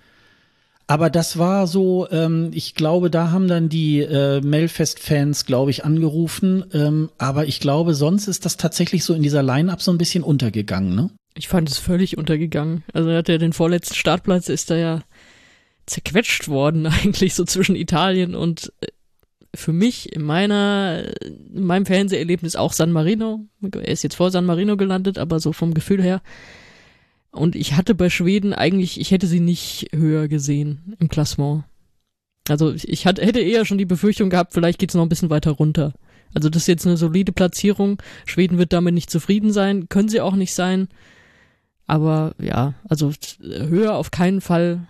Aber das war so, ähm, ich glaube, da haben dann die äh, Melfest-Fans, glaube ich, angerufen. Ähm, aber ich glaube, sonst ist das tatsächlich so in dieser Line-Up so ein bisschen untergegangen, ne? Ich fand es völlig untergegangen. Also er hat ja den vorletzten Startplatz, ist da ja zerquetscht worden eigentlich so zwischen Italien und äh, für mich in meiner in meinem Fernseherlebnis auch San Marino. Er ist jetzt vor San Marino gelandet, aber so vom Gefühl her. Und ich hatte bei Schweden eigentlich, ich hätte sie nicht höher gesehen im Klassement. Also ich hatte, hätte eher schon die Befürchtung gehabt, vielleicht geht's noch ein bisschen weiter runter. Also das ist jetzt eine solide Platzierung. Schweden wird damit nicht zufrieden sein, können sie auch nicht sein. Aber ja, also höher auf keinen Fall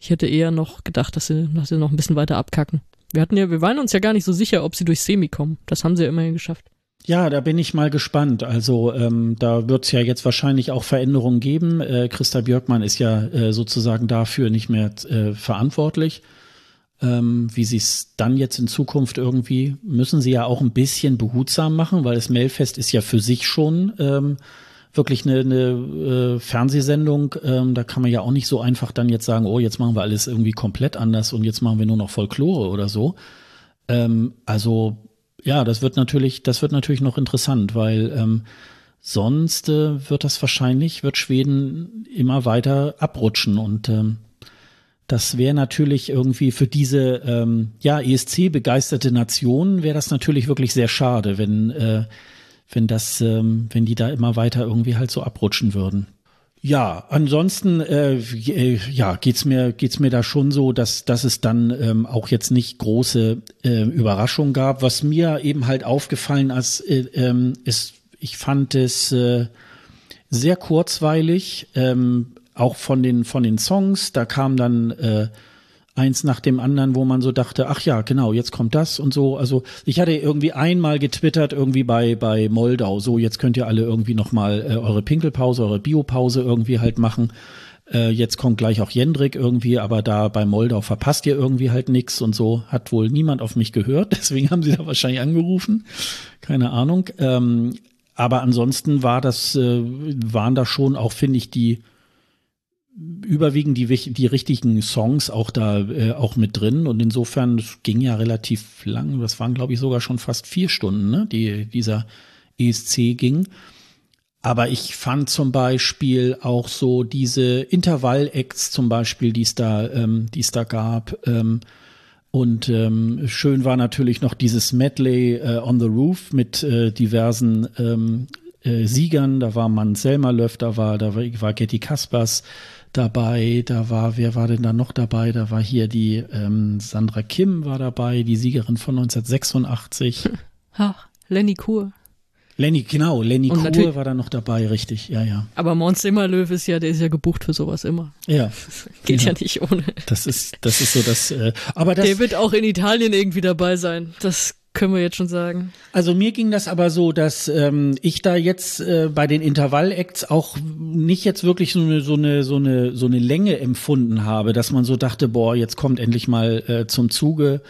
ich hätte eher noch gedacht, dass sie, dass sie noch ein bisschen weiter abkacken. Wir hatten ja, wir waren uns ja gar nicht so sicher, ob sie durch Semi kommen. Das haben sie ja immerhin geschafft. Ja, da bin ich mal gespannt. Also ähm, da wird es ja jetzt wahrscheinlich auch Veränderungen geben. Äh, Christa Björkmann ist ja äh, sozusagen dafür nicht mehr äh, verantwortlich. Ähm, wie sie es dann jetzt in Zukunft irgendwie, müssen sie ja auch ein bisschen behutsam machen, weil das Mailfest ist ja für sich schon ähm, wirklich eine, eine äh, Fernsehsendung, ähm, da kann man ja auch nicht so einfach dann jetzt sagen, oh, jetzt machen wir alles irgendwie komplett anders und jetzt machen wir nur noch Folklore oder so. Ähm, also ja, das wird natürlich, das wird natürlich noch interessant, weil ähm, sonst äh, wird das wahrscheinlich, wird Schweden immer weiter abrutschen und ähm, das wäre natürlich irgendwie für diese ähm, ja ESC begeisterte Nation wäre das natürlich wirklich sehr schade, wenn äh, wenn das, ähm, wenn die da immer weiter irgendwie halt so abrutschen würden. Ja, ansonsten äh, äh, ja geht's mir geht's mir da schon so, dass dass es dann ähm, auch jetzt nicht große äh, Überraschungen gab. Was mir eben halt aufgefallen ist, äh, ähm, ist ich fand es äh, sehr kurzweilig, ähm, auch von den von den Songs. Da kam dann äh, eins nach dem anderen, wo man so dachte, ach ja, genau, jetzt kommt das und so. Also ich hatte irgendwie einmal getwittert irgendwie bei bei Moldau, so jetzt könnt ihr alle irgendwie noch mal äh, eure Pinkelpause, eure Biopause irgendwie halt machen. Äh, jetzt kommt gleich auch Jendrik irgendwie, aber da bei Moldau verpasst ihr irgendwie halt nix und so. Hat wohl niemand auf mich gehört, deswegen haben sie da wahrscheinlich angerufen. Keine Ahnung. Ähm, aber ansonsten war das, äh, waren da schon auch, finde ich, die überwiegend die, die richtigen Songs auch da äh, auch mit drin und insofern das ging ja relativ lang. Das waren glaube ich sogar schon fast vier Stunden, ne, die dieser ESC ging. Aber ich fand zum Beispiel auch so diese Intervall-Acts zum Beispiel, die es da, ähm, die es da gab. Ähm, und ähm, schön war natürlich noch dieses Medley äh, on the Roof mit äh, diversen ähm, äh, Siegern, da war Mans Selmerlöw, da war, da war, war Getty Kaspers dabei, da war, wer war denn da noch dabei? Da war hier die ähm, Sandra Kim war dabei, die Siegerin von 1986. Ach, Lenny Kur. Lenny, genau, Lenny Kur war da noch dabei, richtig, ja, ja. Aber Mons Immerlöw ist ja, der ist ja gebucht für sowas immer. Ja. Geht ja. ja nicht ohne. Das ist, das ist so das, äh, aber das. Der wird auch in Italien irgendwie dabei sein. Das können wir jetzt schon sagen. Also mir ging das aber so, dass ähm, ich da jetzt äh, bei den Intervall-Acts auch nicht jetzt wirklich so eine, so eine, so eine, so eine Länge empfunden habe, dass man so dachte, boah, jetzt kommt endlich mal äh, zum Zuge.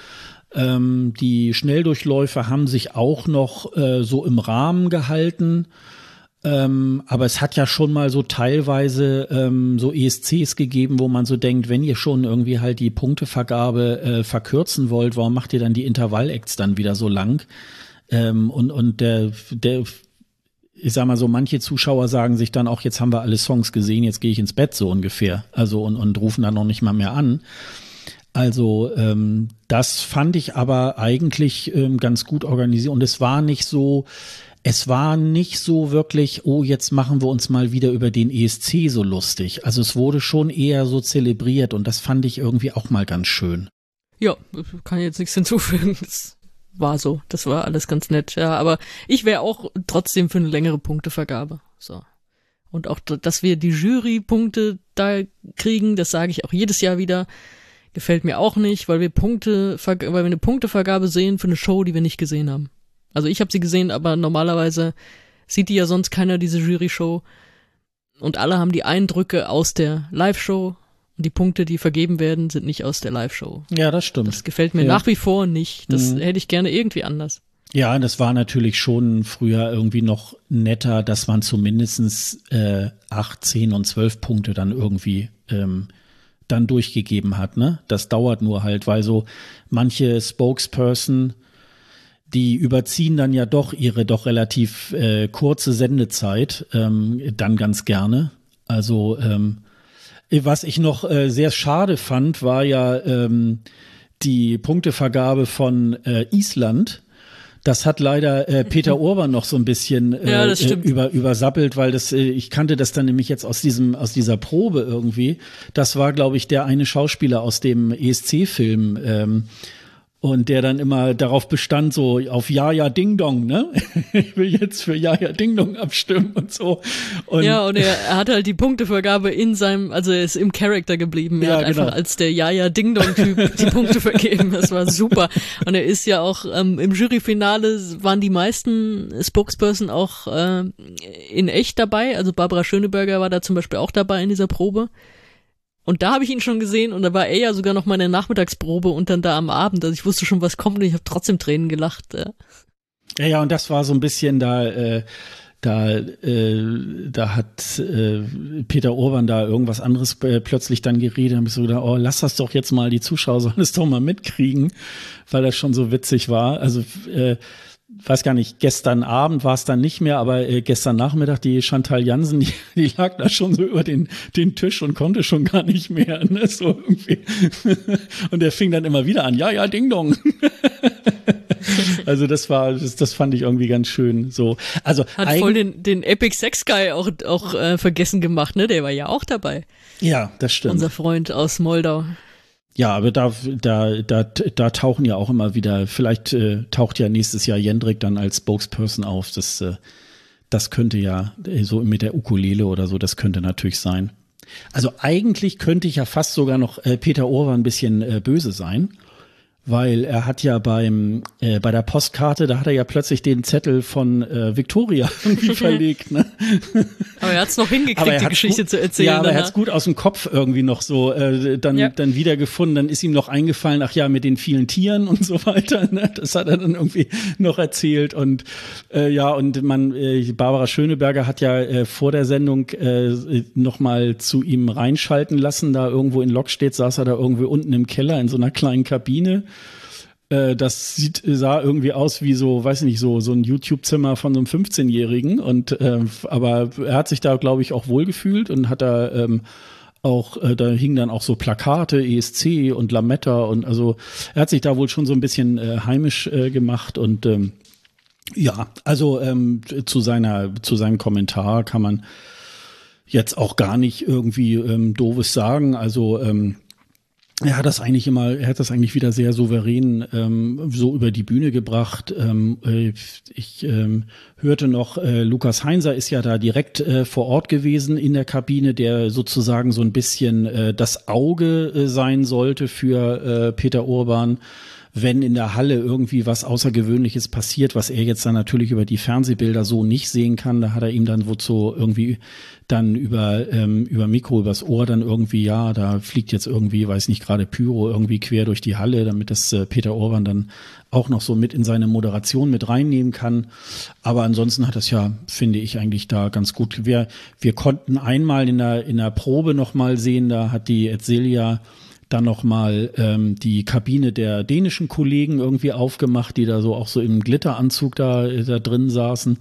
Ähm, die Schnelldurchläufe haben sich auch noch äh, so im Rahmen gehalten. Ähm, aber es hat ja schon mal so teilweise ähm, so ESCs gegeben, wo man so denkt, wenn ihr schon irgendwie halt die Punktevergabe äh, verkürzen wollt, warum macht ihr dann die Intervall-Acts dann wieder so lang? Ähm, und, und der, der, ich sag mal so, manche Zuschauer sagen sich dann auch, jetzt haben wir alle Songs gesehen, jetzt gehe ich ins Bett so ungefähr. Also und, und rufen dann noch nicht mal mehr an. Also ähm, das fand ich aber eigentlich ähm, ganz gut organisiert und es war nicht so, es war nicht so wirklich, oh, jetzt machen wir uns mal wieder über den ESC so lustig. Also es wurde schon eher so zelebriert und das fand ich irgendwie auch mal ganz schön. Ja, kann jetzt nichts hinzufügen. Das war so. Das war alles ganz nett. Ja, aber ich wäre auch trotzdem für eine längere Punktevergabe. So. Und auch, dass wir die Jurypunkte da kriegen, das sage ich auch jedes Jahr wieder. Gefällt mir auch nicht, weil wir Punkte, weil wir eine Punktevergabe sehen für eine Show, die wir nicht gesehen haben. Also ich habe sie gesehen, aber normalerweise sieht die ja sonst keiner diese Jury-Show. Und alle haben die Eindrücke aus der Live-Show. Und die Punkte, die vergeben werden, sind nicht aus der Live-Show. Ja, das stimmt. Das gefällt mir ja. nach wie vor nicht. Das Mhm. hätte ich gerne irgendwie anders. Ja, das war natürlich schon früher irgendwie noch netter, dass man zumindestens äh, acht, zehn und zwölf Punkte dann irgendwie ähm, dann durchgegeben hat. Ne? Das dauert nur halt, weil so manche Spokesperson, die überziehen dann ja doch ihre doch relativ äh, kurze Sendezeit ähm, dann ganz gerne. Also ähm, was ich noch äh, sehr schade fand, war ja ähm, die Punktevergabe von äh, Island. Das hat leider äh, Peter Urban noch so ein bisschen äh, Ja, über übersappelt, weil das äh, ich kannte das dann nämlich jetzt aus diesem aus dieser Probe irgendwie. Das war glaube ich der eine Schauspieler aus dem ESC-Film. Ähm, und der dann immer darauf bestand, so auf Ja, ja, Ding Dong, ne? Ich will jetzt für Ja, ja, Ding Dong abstimmen und so. Und ja, und er, er hat halt die Punktevergabe in seinem, also er ist im Charakter geblieben. Er Ja, hat einfach genau. als der Jaja Ding Dong Typ die Punkte vergeben. Das war super. Und er ist ja auch ähm, im Juryfinale waren die meisten Spokesperson auch äh, in echt dabei. Also Barbara Schöneberger war da zum Beispiel auch dabei in dieser Probe. Und da habe ich ihn schon gesehen und da war er ja sogar noch mal in der Nachmittagsprobe und dann da am Abend. Also ich wusste schon, was kommt und ich habe trotzdem Tränen gelacht. Ja. Ja, und das war so ein bisschen da, äh, da, äh, da hat äh, Peter Urban da irgendwas anderes äh, plötzlich dann geredet. Da hab ich so gedacht, oh, lass das doch jetzt mal, die Zuschauer sollen es doch mal mitkriegen, weil das schon so witzig war. Also äh, weiß gar nicht, gestern Abend war es dann nicht mehr, aber äh, gestern Nachmittag die Chantal Jansen, die, die lag da schon so über den, den Tisch und konnte schon gar nicht mehr. Ne? So irgendwie. Und der fing dann immer wieder an, ja, ja, Ding Dong. Also das war, das, das fand ich irgendwie ganz schön. So, also Hat voll den, den Epic Sex Guy auch, auch äh, vergessen gemacht, ne? Der war ja auch dabei. ja, das stimmt. Unser Freund aus Moldau. Ja, aber da, da, da, da tauchen ja auch immer wieder. Vielleicht äh, taucht ja nächstes Jahr Jendrik dann als Spokesperson auf. Das, äh, das könnte ja äh, so mit der Ukulele oder so. Das könnte natürlich sein. Also eigentlich könnte ich ja fast sogar noch äh, Peter Orwan ein bisschen äh, böse sein. Weil er hat ja beim äh, bei der Postkarte, da hat er ja plötzlich den Zettel von äh, Victoria irgendwie verlegt. Ne? Aber er hat's noch hingekriegt, die hat's Geschichte gut, zu erzählen. Ja, aber er danach. hat's gut aus dem Kopf irgendwie noch so äh, dann, Ja. dann wiedergefunden. Dann ist ihm noch eingefallen, ach ja, mit den vielen Tieren und so weiter. Ne? Das hat er dann irgendwie noch erzählt. Und äh, ja, und man, äh, Barbara Schöneberger hat ja äh, vor der Sendung äh, noch mal zu ihm reinschalten lassen. Da irgendwo in Lockstedt saß er da irgendwie unten im Keller in so einer kleinen Kabine. Äh, das sieht, sah irgendwie aus wie so, weiß ich nicht, so, so ein YouTube-Zimmer von so einem 15-Jährigen. Und äh, aber er hat sich da, glaube ich, auch wohlgefühlt und hat da ähm, auch, äh, da hingen dann auch so Plakate, ESC und Lametta und also er hat sich da wohl schon so ein bisschen äh, heimisch äh, gemacht und ähm, Ja, also ähm, zu seiner zu seinem Kommentar kann man jetzt auch gar nicht irgendwie ähm, doofes sagen. Also ähm, er hat das eigentlich immer, er hat das eigentlich wieder sehr souverän ähm, so über die Bühne gebracht. Ähm, äh, ich ähm, hörte noch, äh, Lukas Heinzer ist ja da direkt äh, vor Ort gewesen in der Kabine, der sozusagen so ein bisschen äh, das Auge äh, sein sollte für äh, Peter Urban wenn in der Halle irgendwie was Außergewöhnliches passiert, was er jetzt dann natürlich über die Fernsehbilder so nicht sehen kann, da hat er ihm dann wozu irgendwie dann über, ähm, über Mikro, übers Ohr dann irgendwie, ja, da fliegt jetzt irgendwie, weiß nicht, gerade Pyro irgendwie quer durch die Halle, damit das äh, Peter Orban dann auch noch so mit in seine Moderation mit reinnehmen kann. Aber ansonsten hat das ja, finde ich, eigentlich da ganz gut. Wir, wir konnten einmal in der, in der Probe noch mal sehen, da hat die Etzelia dann nochmal ähm, die Kabine der dänischen Kollegen irgendwie aufgemacht, die da so auch so im Glitteranzug da, da drin saßen.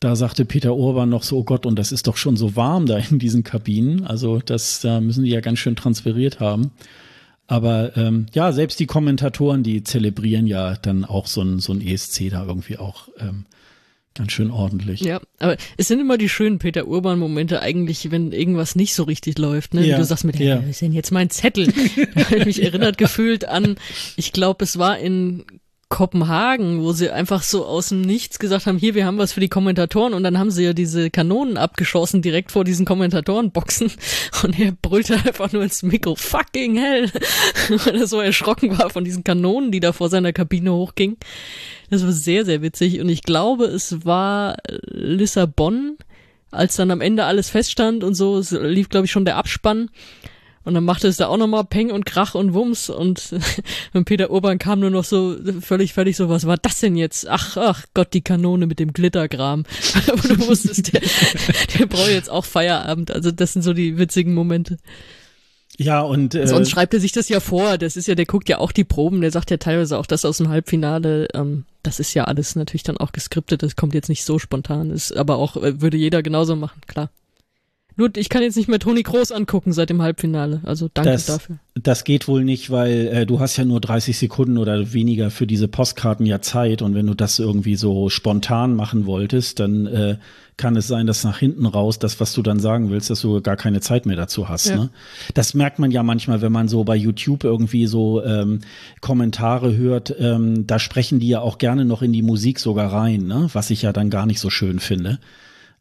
Da sagte Peter Urban noch so, oh Gott, und das ist doch schon so warm da in diesen Kabinen. Also das, da müssen die ja ganz schön transferiert haben. Aber ähm, ja, selbst die Kommentatoren, die zelebrieren ja dann auch so ein, so ein ESC da irgendwie auch ähm, Ganz schön ordentlich. Ja, aber es sind immer die schönen Peter Urban-Momente eigentlich, wenn irgendwas nicht so richtig läuft. Ne? Ja, Wie du sagst mit, ja. was ist denn jetzt mein Zettel? da habe ich mich erinnert gefühlt an, ich glaube, es war in Kopenhagen, wo sie einfach so aus dem Nichts gesagt haben, hier, wir haben was für die Kommentatoren. Und dann haben sie ja diese Kanonen abgeschossen direkt vor diesen Kommentatorenboxen. Und er brüllte einfach nur ins Mikro, fucking hell, weil er so erschrocken war von diesen Kanonen, die da vor seiner Kabine hochgingen. Das war sehr, sehr witzig. Und ich glaube, es war Lissabon, als dann am Ende alles feststand und so, es lief, glaube ich, schon der Abspann und dann machte es da auch nochmal Peng und Krach und Wumms und, und Peter Urban kam nur noch so völlig, völlig so, was war das denn jetzt? Ach, ach Gott, die Kanone mit dem Glittergram. Aber du wusstest, der, der braucht jetzt auch Feierabend. Also das sind so die witzigen Momente. Ja, und äh, sonst schreibt er sich das ja vor. Das ist ja, der guckt ja auch die Proben, der sagt ja teilweise auch das aus dem Halbfinale. Ähm, das ist ja alles natürlich dann auch geskriptet, das kommt jetzt nicht so spontan, ist aber auch, äh, würde jeder genauso machen, klar. Nur, ich kann jetzt nicht mehr Toni Groß angucken seit dem Halbfinale. Also danke das, dafür. Das geht wohl nicht, weil äh, du hast ja nur 30 Sekunden oder weniger für diese Postkarten ja Zeit. Und wenn du das irgendwie so spontan machen wolltest, dann äh, kann es sein, dass nach hinten raus, das, was du dann sagen willst, dass du gar keine Zeit mehr dazu hast. Ja. Ne? Das merkt man ja manchmal, wenn man so bei YouTube irgendwie so ähm, Kommentare hört. Ähm, da sprechen die ja auch gerne noch in die Musik sogar rein, ne? was ich ja dann gar nicht so schön finde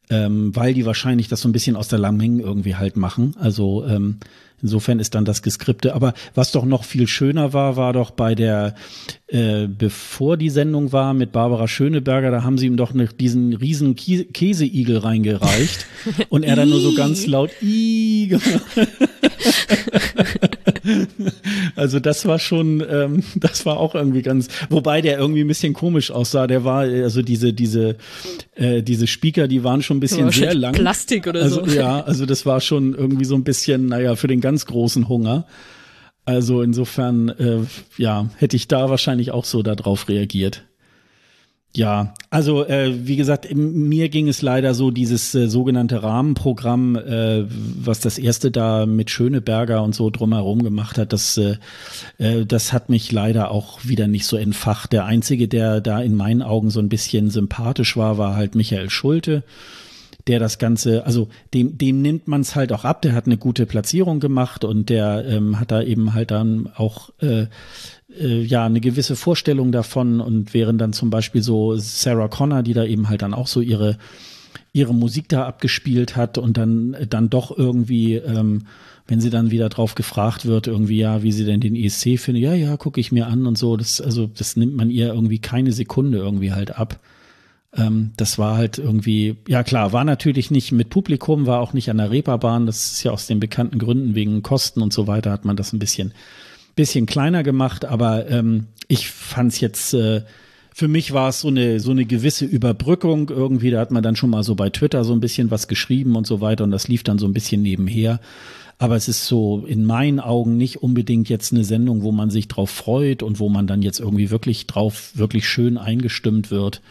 ähm, weil die wahrscheinlich das so ein bisschen aus der Lameng irgendwie halt machen. Also ähm, insofern ist dann das Geskripte. Aber was doch noch viel schöner war, war doch bei der, äh, bevor die Sendung war mit Barbara Schöneberger, da haben sie ihm doch ne, diesen riesen Käseigel reingereicht und er dann nur so ganz laut I gemacht. also das war schon, ähm, das war auch irgendwie ganz, wobei der irgendwie ein bisschen komisch aussah. Der war, also diese, diese, äh, diese Speaker, die waren schon ein bisschen sehr lang. Plastik oder also, so. Ja, also das war schon irgendwie so ein bisschen, naja, für den ganz großen Hunger. Also insofern, äh, ja, hätte ich da wahrscheinlich auch so darauf reagiert. Ja, also äh, wie gesagt, mir ging es leider so, dieses äh, sogenannte Rahmenprogramm, äh, was das erste da mit Schöneberger und so drumherum gemacht hat, das, äh, äh, das hat mich leider auch wieder nicht so entfacht. Der Einzige, der da in meinen Augen so ein bisschen sympathisch war, war halt Michael Schulte der das Ganze, also dem, dem nimmt man es halt auch ab, der hat eine gute Platzierung gemacht und der ähm, hat da eben halt dann auch äh, äh, ja eine gewisse Vorstellung davon und wären dann zum Beispiel so Sarah Connor, die da eben halt dann auch so ihre ihre Musik da abgespielt hat und dann dann doch irgendwie ähm, wenn sie dann wieder drauf gefragt wird, irgendwie, ja, wie sie denn den ESC findet, ja, ja, gucke ich mir an und so, das, also, das nimmt man ihr irgendwie keine Sekunde irgendwie halt ab. Ähm, das war halt irgendwie, ja klar, war natürlich nicht mit Publikum, war auch nicht an der Reeperbahn, das ist ja aus den bekannten Gründen wegen Kosten und so weiter, hat man das ein bisschen bisschen kleiner gemacht, aber ähm, ich fand es jetzt, äh, für mich war es so eine, so eine gewisse Überbrückung irgendwie. Da hat man dann schon mal so bei Twitter so ein bisschen was geschrieben und so weiter und das lief dann so ein bisschen nebenher. Aber es ist so in meinen Augen nicht unbedingt jetzt eine Sendung, wo man sich drauf freut und wo man dann jetzt irgendwie wirklich drauf, wirklich schön eingestimmt wird.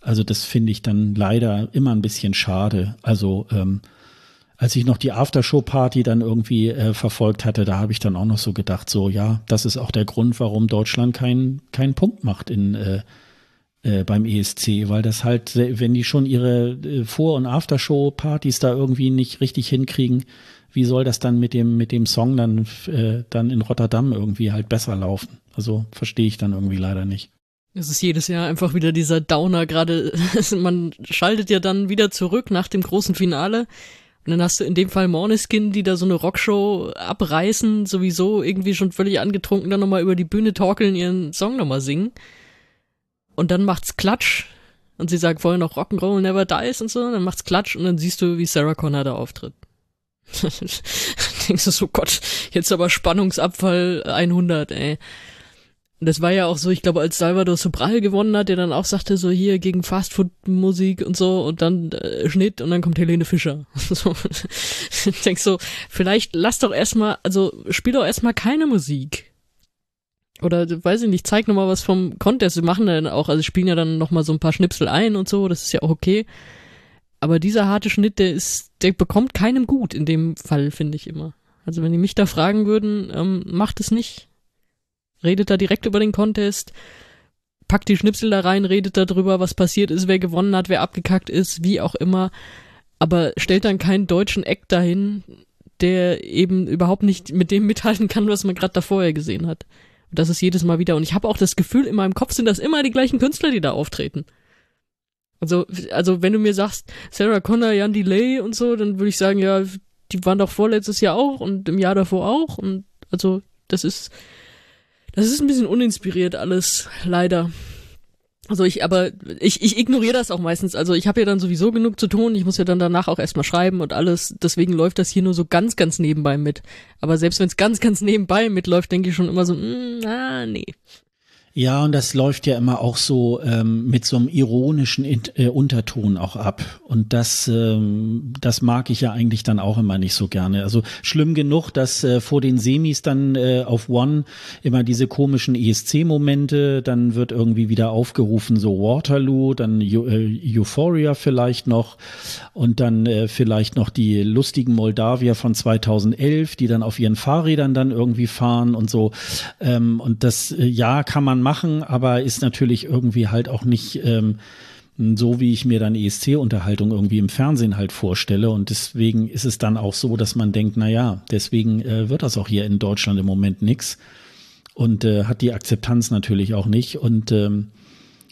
Also das finde ich dann leider immer ein bisschen schade. Also ähm, als ich noch die Aftershow-Party dann irgendwie äh, verfolgt hatte, da habe ich dann auch noch so gedacht, so ja, das ist auch der Grund, warum Deutschland keinen keinen Punkt macht in, äh, äh, beim ESC, weil das halt, wenn die schon ihre äh, Vor- und Aftershow-Partys da irgendwie nicht richtig hinkriegen, wie soll das dann mit dem, mit dem Song dann, äh, dann in Rotterdam irgendwie halt besser laufen? Also verstehe ich dann irgendwie leider nicht. Es ist jedes Jahr einfach wieder dieser Downer, gerade man schaltet ja dann wieder zurück nach dem großen Finale und dann hast du in dem Fall Morneskin, die da so eine Rockshow abreißen, sowieso irgendwie schon völlig angetrunken, dann nochmal über die Bühne torkeln, ihren Song nochmal singen. Und dann macht's Klatsch. Und sie sagt vorher noch Rock'n'Roll Never Dies und so. Dann macht's Klatsch und dann siehst du, wie Sarah Connor da auftritt. denkst du so, Gott, jetzt aber Spannungsabfall 100, ey. Das war ja auch so, ich glaube, als Salvador Sobral gewonnen hat, der dann auch sagte, so hier gegen Fastfood-Musik und so und dann äh, Schnitt und dann kommt Helene Fischer. so. Ich denk so, vielleicht lass doch erstmal, also spiel doch erstmal keine Musik. Oder weiß ich nicht, zeig nochmal was vom Contest. Wir machen dann auch, also spielen ja dann nochmal so ein paar Schnipsel ein und so, das ist ja auch okay. Aber dieser harte Schnitt, der ist, der bekommt keinem gut in dem Fall, finde ich immer. Also wenn die mich da fragen würden, ähm, macht es nicht redet da direkt über den Contest, packt die Schnipsel da rein, redet darüber, was passiert ist, wer gewonnen hat, wer abgekackt ist, wie auch immer, aber stellt dann keinen deutschen Act dahin, der eben überhaupt nicht mit dem mithalten kann, was man gerade da vorher gesehen hat. Und das ist jedes Mal wieder. Und ich habe auch das Gefühl, in meinem Kopf sind das immer die gleichen Künstler, die da auftreten. Also, also wenn du mir sagst, Sarah Connor, Jan Delay und so, dann würde ich sagen, ja, die waren doch vorletztes Jahr auch und im Jahr davor auch. Und also, das ist, das ist ein bisschen uninspiriert alles, leider. Also ich, aber ich, ich ignoriere das auch meistens. Also ich habe ja dann sowieso genug zu tun. Ich muss ja dann danach auch erstmal schreiben und alles. Deswegen läuft das hier nur so ganz, ganz nebenbei mit. Aber selbst wenn es ganz, ganz nebenbei mitläuft, denke ich schon immer so, mm, ah, nee. Ja, und das läuft ja immer auch so ähm, mit so einem ironischen äh, Unterton auch ab. Und das, ähm, das mag ich ja eigentlich dann auch immer nicht so gerne. Also schlimm genug, dass äh, vor den Semis dann äh, auf One immer diese komischen ESC-Momente, dann wird irgendwie wieder aufgerufen, so Waterloo, dann äh, Euphoria vielleicht noch und dann äh, vielleicht noch die lustigen Moldawier von 2011, die dann auf ihren Fahrrädern dann irgendwie fahren und so. Ähm, und das, äh, ja, kann man machen, aber ist natürlich irgendwie halt auch nicht ähm, so, wie ich mir dann ESC-Unterhaltung irgendwie im Fernsehen halt vorstelle. Und deswegen ist es dann auch so, dass man denkt, na ja, deswegen äh, wird das auch hier in Deutschland im Moment nix und äh, hat die Akzeptanz natürlich auch nicht. Und ähm,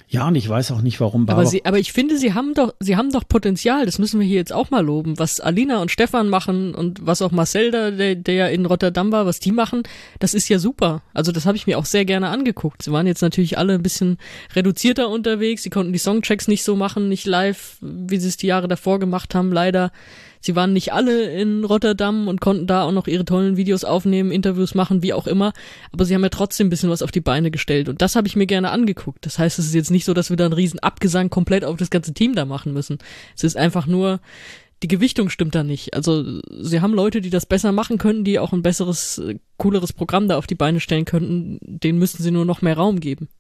ja, und ich weiß auch nicht, warum Barbara. Aber, sie, aber ich finde, sie haben doch, sie haben doch Potenzial. Das müssen wir hier jetzt auch mal loben. Was Alina und Stefan machen und was auch Marcel da, der, der ja in Rotterdam war, was die machen, das ist ja super. Also das habe ich mir auch sehr gerne angeguckt. Sie waren jetzt natürlich alle ein bisschen reduzierter unterwegs. Sie konnten die Songchecks nicht so machen, nicht live, wie sie es die Jahre davor gemacht haben, leider. Sie waren nicht alle in Rotterdam und konnten da auch noch ihre tollen Videos aufnehmen, Interviews machen, wie auch immer. Aber sie haben ja trotzdem ein bisschen was auf die Beine gestellt. Und das habe ich mir gerne angeguckt. Das heißt, es ist jetzt nicht so, dass wir da einen riesen Abgesang komplett auf das ganze Team da machen müssen. Es ist einfach nur, die Gewichtung stimmt da nicht. Also sie haben Leute, die das besser machen könnten, die auch ein besseres, äh, cooleres Programm da auf die Beine stellen könnten. Denen müssten sie nur noch mehr Raum geben.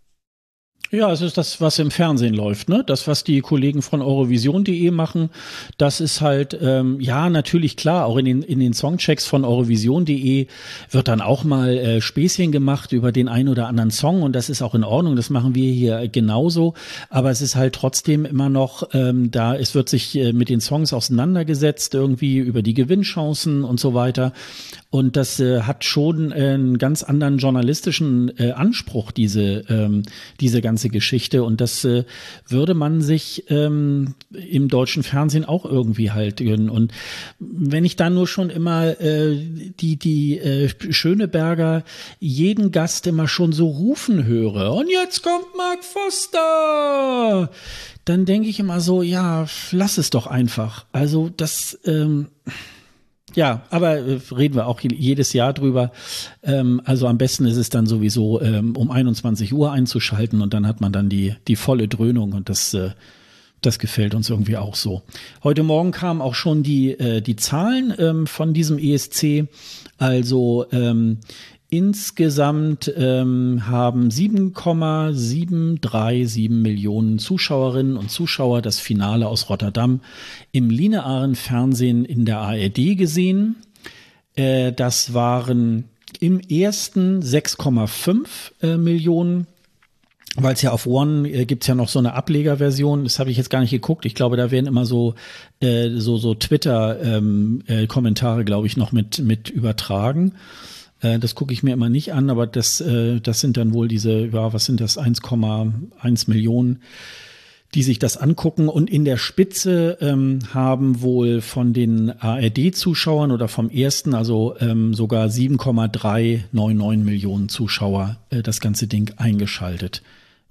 Ja, es ist das, was im Fernsehen läuft, ne? Das, was die Kollegen von Eurovision.de machen, das ist halt, ähm, ja, natürlich klar, auch in den, in den Songchecks von Eurovision.de wird dann auch mal äh, Späßchen gemacht über den einen oder anderen Song und das ist auch in Ordnung, das machen wir hier genauso, aber es ist halt trotzdem immer noch ähm, da, es wird sich äh, mit den Songs auseinandergesetzt, irgendwie über die Gewinnchancen und so weiter und das äh, hat schon einen ganz anderen journalistischen äh, Anspruch, diese, ähm, diese ganze Geschichte. Und das äh, würde man sich ähm, im deutschen Fernsehen auch irgendwie halt gönnen. Und wenn ich dann nur schon immer äh, die, die äh, Schöneberger jeden Gast immer schon so rufen höre, und jetzt kommt Mark Foster, dann denke ich immer so, ja, lass es doch einfach. Also das. Ähm, ja, aber äh, reden wir auch jedes Jahr drüber. Ähm, also am besten ist es dann sowieso ähm, um 21 Uhr einzuschalten und dann hat man dann die, die volle Dröhnung und das, äh, das gefällt uns irgendwie auch so. Heute Morgen kamen auch schon die, äh, die Zahlen ähm, von diesem ESC. Also Insgesamt ähm, haben 7,737 Millionen Zuschauerinnen und Zuschauer das Finale aus Rotterdam im linearen Fernsehen in der ARD gesehen. Äh, das waren im ersten 6,5 äh, Millionen weil es ja auf One äh, gibt's ja noch so eine Ablegerversion, das habe ich jetzt gar nicht geguckt. Ich glaube, da werden immer so äh, so so Twitter ähm, äh, Kommentare, glaube ich, noch mit mit übertragen. Äh, das gucke ich mir immer nicht an, aber das äh, das sind dann wohl diese ja, was sind das 1,1 Millionen die sich das angucken. Und in der Spitze ähm, haben wohl von den ARD-Zuschauern oder vom ersten, also ähm, sogar 7,399 Millionen Zuschauer äh, das ganze Ding eingeschaltet.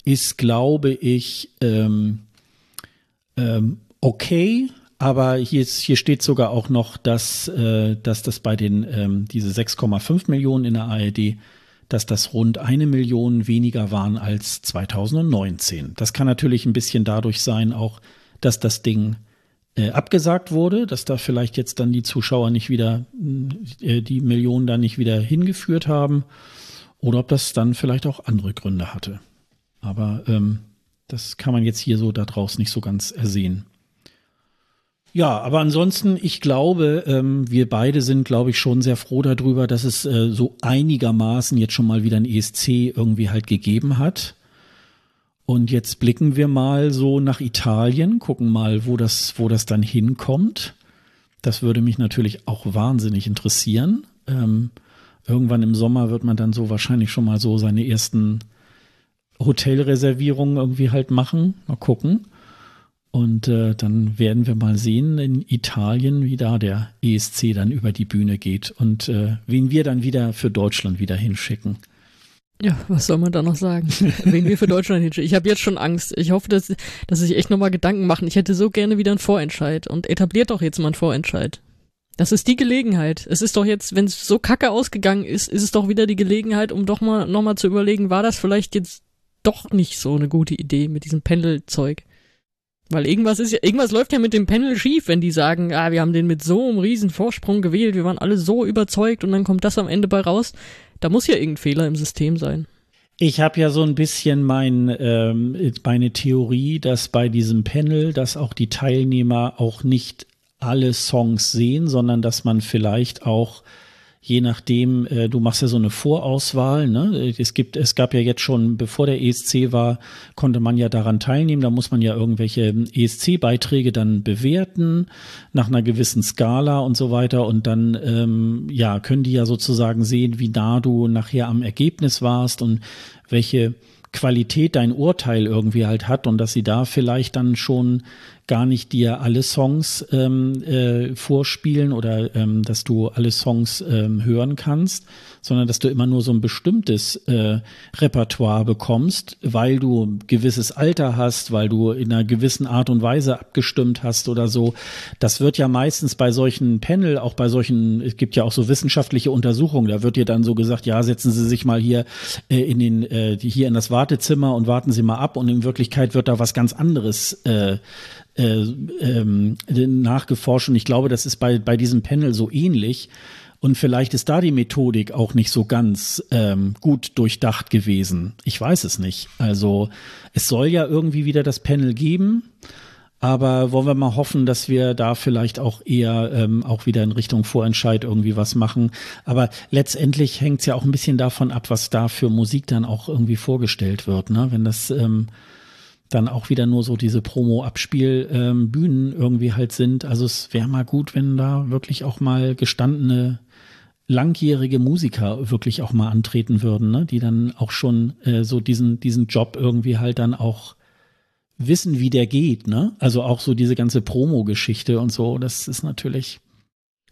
Ist, glaube ich, ähm, ähm, okay. Aber hier, ist, hier steht sogar auch noch, dass, äh, dass das bei den ähm, diese 6,5 Millionen in der ARD dass das rund eine Million weniger waren als 2019. Das kann natürlich ein bisschen dadurch sein, auch, dass das Ding äh, abgesagt wurde, dass da vielleicht jetzt dann die Zuschauer nicht wieder, äh, die Millionen dann nicht wieder hingeführt haben. Oder ob das dann vielleicht auch andere Gründe hatte. Aber ähm, das kann man jetzt hier so da draußen nicht so ganz ersehen. Ja, aber ansonsten, ich glaube, ähm, wir beide sind, glaube ich, schon sehr froh darüber, dass es äh, so einigermaßen jetzt schon mal wieder ein ESC irgendwie halt gegeben hat. Und jetzt blicken wir mal so nach Italien, gucken mal, wo das, wo das dann hinkommt. Das würde mich natürlich auch wahnsinnig interessieren. Ähm, irgendwann im Sommer wird man dann so wahrscheinlich schon mal so seine ersten Hotelreservierungen irgendwie halt machen. Mal gucken. Und äh, dann werden wir mal sehen in Italien, wie da der ESC dann über die Bühne geht und äh, wen wir dann wieder für Deutschland wieder hinschicken. Ja, was soll man da noch sagen? wen wir für Deutschland hinschicken. Ich habe jetzt schon Angst. Ich hoffe, dass, dass sich echt nochmal Gedanken machen. Ich hätte so gerne wieder einen Vorentscheid und etabliert doch jetzt mal einen Vorentscheid. Das ist die Gelegenheit. Es ist doch jetzt, wenn es so kacke ausgegangen ist, ist es doch wieder die Gelegenheit, um doch mal nochmal zu überlegen, war das vielleicht jetzt doch nicht so eine gute Idee mit diesem Pendelzeug? Weil irgendwas ist ja, irgendwas läuft ja mit dem Panel schief, wenn die sagen, ah, wir haben den mit so einem riesen Vorsprung gewählt, wir waren alle so überzeugt und dann kommt das am Ende bei raus. Da muss ja irgendein Fehler im System sein. Ich habe ja so ein bisschen mein, ähm, meine Theorie, dass bei diesem Panel, dass auch die Teilnehmer auch nicht alle Songs sehen, sondern dass man vielleicht auch je nachdem, äh, du machst ja so eine Vorauswahl, ne? Es gibt, es gab ja jetzt schon, bevor der ESC war, konnte man ja daran teilnehmen. Da muss man ja irgendwelche ESC-Beiträge dann bewerten nach einer gewissen Skala und so weiter. Und dann, ähm, ja, können die ja sozusagen sehen, wie nah du nachher am Ergebnis warst und welche Qualität dein Urteil irgendwie halt hat und dass sie da vielleicht dann schon gar nicht dir alle Songs ähm, äh, vorspielen oder ähm, dass du alle Songs ähm, hören kannst, sondern dass du immer nur so ein bestimmtes äh, Repertoire bekommst, weil du gewisses Alter hast, weil du in einer gewissen Art und Weise abgestimmt hast oder so. Das wird ja meistens bei solchen Panel, auch bei solchen, es gibt ja auch so wissenschaftliche Untersuchungen, da wird dir dann so gesagt, ja, setzen Sie sich mal hier äh, in den, äh, hier in das Wartezimmer und warten Sie mal ab und in Wirklichkeit wird da was ganz anderes äh, äh, ähm, nachgeforscht und ich glaube, das ist bei, bei diesem Panel so ähnlich. Und vielleicht ist da die Methodik auch nicht so ganz ähm, gut durchdacht gewesen. Ich weiß es nicht. Also es soll ja irgendwie wieder das Panel geben. Aber wollen wir mal hoffen, dass wir da vielleicht auch eher ähm, auch wieder in Richtung Vorentscheid irgendwie was machen. Aber letztendlich hängt es ja auch ein bisschen davon ab, was da für Musik dann auch irgendwie vorgestellt wird. Ne? Wenn das ähm, dann auch wieder nur so diese Promo-Abspielbühnen ähm, irgendwie halt sind. Also es wäre mal gut, wenn da wirklich auch mal gestandene langjährige Musiker wirklich auch mal antreten würden, ne? die dann auch schon äh, so diesen, diesen Job irgendwie halt dann auch wissen, wie der geht, ne? Also auch so diese ganze Promo-Geschichte und so, das ist natürlich.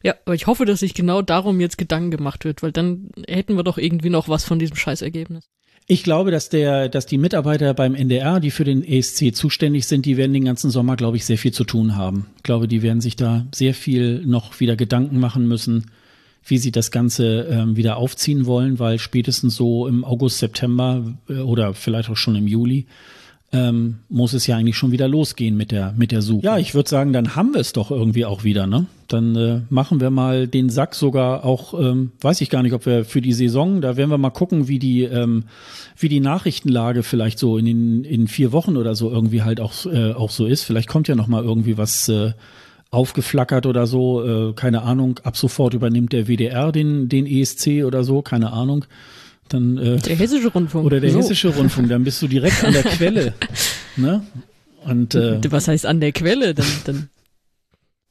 Ja, aber ich hoffe, dass sich genau darum jetzt Gedanken gemacht wird, weil dann hätten wir doch irgendwie noch was von diesem Scheißergebnis. Ich glaube, dass der, dass die Mitarbeiter beim NDR, die für den ESC zuständig sind, die werden den ganzen Sommer, glaube ich, sehr viel zu tun haben. Ich glaube, die werden sich da sehr viel noch wieder Gedanken machen müssen, wie sie das Ganze ähm, wieder aufziehen wollen, weil spätestens so im August, September äh, oder vielleicht auch schon im Juli ähm, muss es ja eigentlich schon wieder losgehen mit der, mit der Suche. Ja, ich würde sagen, dann haben wir es doch irgendwie auch wieder, ne? Dann äh, machen wir mal den Sack sogar auch, ähm, weiß ich gar nicht, ob wir für die Saison, da werden wir mal gucken, wie die, ähm, wie die Nachrichtenlage vielleicht so in den in vier Wochen oder so irgendwie halt auch, äh, auch so ist. Vielleicht kommt ja noch mal irgendwie was äh, aufgeflackert oder so, äh, keine Ahnung. Ab sofort übernimmt der WDR den, den ESC oder so, keine Ahnung Dann, äh, Der hessische Rundfunk. oder der so. hessische Rundfunk, dann bist du direkt an der Quelle. Ne? Und äh, Was heißt an der Quelle? Dann, dann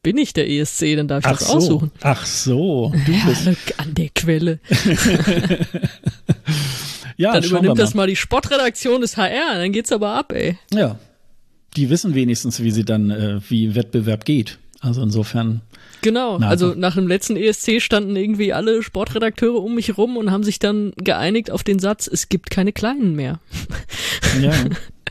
bin ich der ESC, dann darf ich das so, aussuchen. ach so, du bist. Ja, an der Quelle. Ja, dann übernimmt mal. das mal die Sportredaktion des HR, dann geht's aber ab, ey. Ja, die wissen wenigstens, wie sie dann, äh, wie Wettbewerb geht. Also insofern, Genau, Na, also nach dem letzten ESC standen irgendwie alle Sportredakteure um mich rum und haben sich dann geeinigt auf den Satz, es gibt keine Kleinen mehr, ja,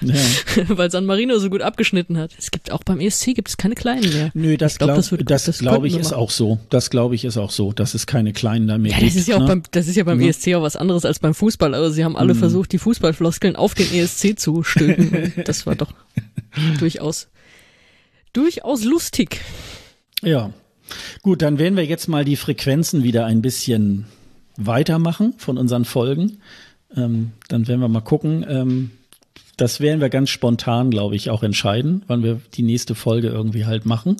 ja. weil San Marino so gut abgeschnitten hat. Es gibt auch beim ESC gibt es keine Kleinen mehr. Nö, das Ich glaub, glaube das das das glaube könnten ich ist auch so. Das glaube ich ist auch so, dass es keine Kleinen da mehr Ja, gibt. das ist ja auch ne? beim, das ist ja beim Ne? ESC auch was anderes als beim Fußball. Also sie haben alle Mhm. versucht, die Fußballfloskeln auf den ESC zu stülpen. Das war doch durchaus, durchaus lustig. Ja. Gut, dann werden wir jetzt mal die Frequenzen wieder ein bisschen weitermachen von unseren Folgen. Ähm, dann werden wir mal gucken. Ähm, das werden wir ganz spontan, glaube ich, auch entscheiden, wann wir die nächste Folge irgendwie halt machen.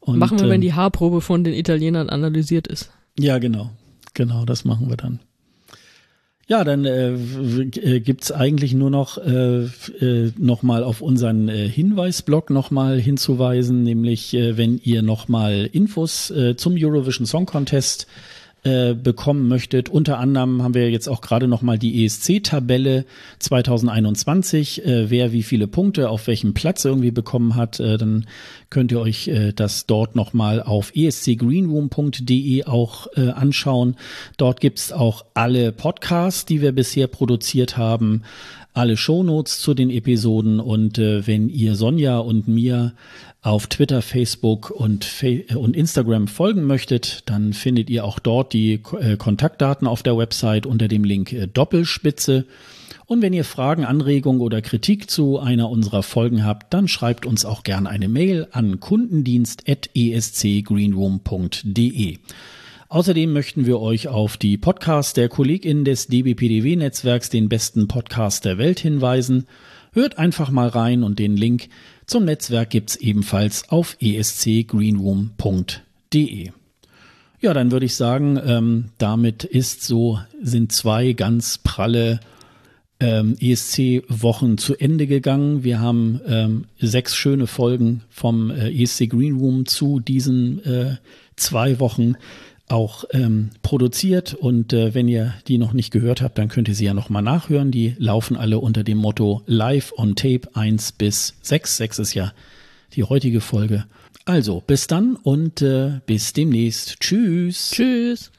Und, Machen wir, wenn ähm, die Haarprobe von den Italienern analysiert ist. Ja, genau. Genau, das machen wir dann. Ja, dann äh, äh, gibt's eigentlich nur noch äh, äh, nochmal auf unseren äh, Hinweisblock nochmal hinzuweisen, nämlich äh, wenn ihr nochmal Infos äh, zum Eurovision Song Contest äh, bekommen möchtet. Unter anderem haben wir jetzt auch gerade nochmal die ESC-Tabelle 2021, äh, wer wie viele Punkte auf welchem Platz irgendwie bekommen hat. Äh, dann könnt ihr euch äh, das dort nochmal auf escgreenroom.de auch äh, anschauen. Dort gibt's auch alle Podcasts, die wir bisher produziert haben, alle Shownotes zu den Episoden und äh, wenn ihr Sonja und mir auf Twitter, Facebook und, äh, und Instagram folgen möchtet, dann findet ihr auch dort die äh, Kontaktdaten auf der Website unter dem Link äh, Doppelspitze. Und wenn ihr Fragen, Anregungen oder Kritik zu einer unserer Folgen habt, dann schreibt uns auch gerne eine Mail an kundendienst.escgreenroom.de. Außerdem möchten wir euch auf die Podcasts der KollegInnen des DBPDW-Netzwerks, den besten Podcast der Welt, hinweisen. Hört einfach mal rein und den Link zum Netzwerk gibt's ebenfalls auf escgreenroom.de. Ja, dann würde ich sagen, ähm, damit ist so, sind zwei ganz pralle ähm, ESC-Wochen zu Ende gegangen. Wir haben ähm, sechs schöne Folgen vom äh, ESC Green Room zu diesen äh, zwei Wochen auch ähm, produziert und äh, wenn ihr die noch nicht gehört habt, dann könnt ihr sie ja nochmal nachhören. Die laufen alle unter dem Motto Live on Tape 1 bis 6. 6 ist ja die heutige Folge. Also, bis dann und äh, bis demnächst. Tschüss. Tschüss.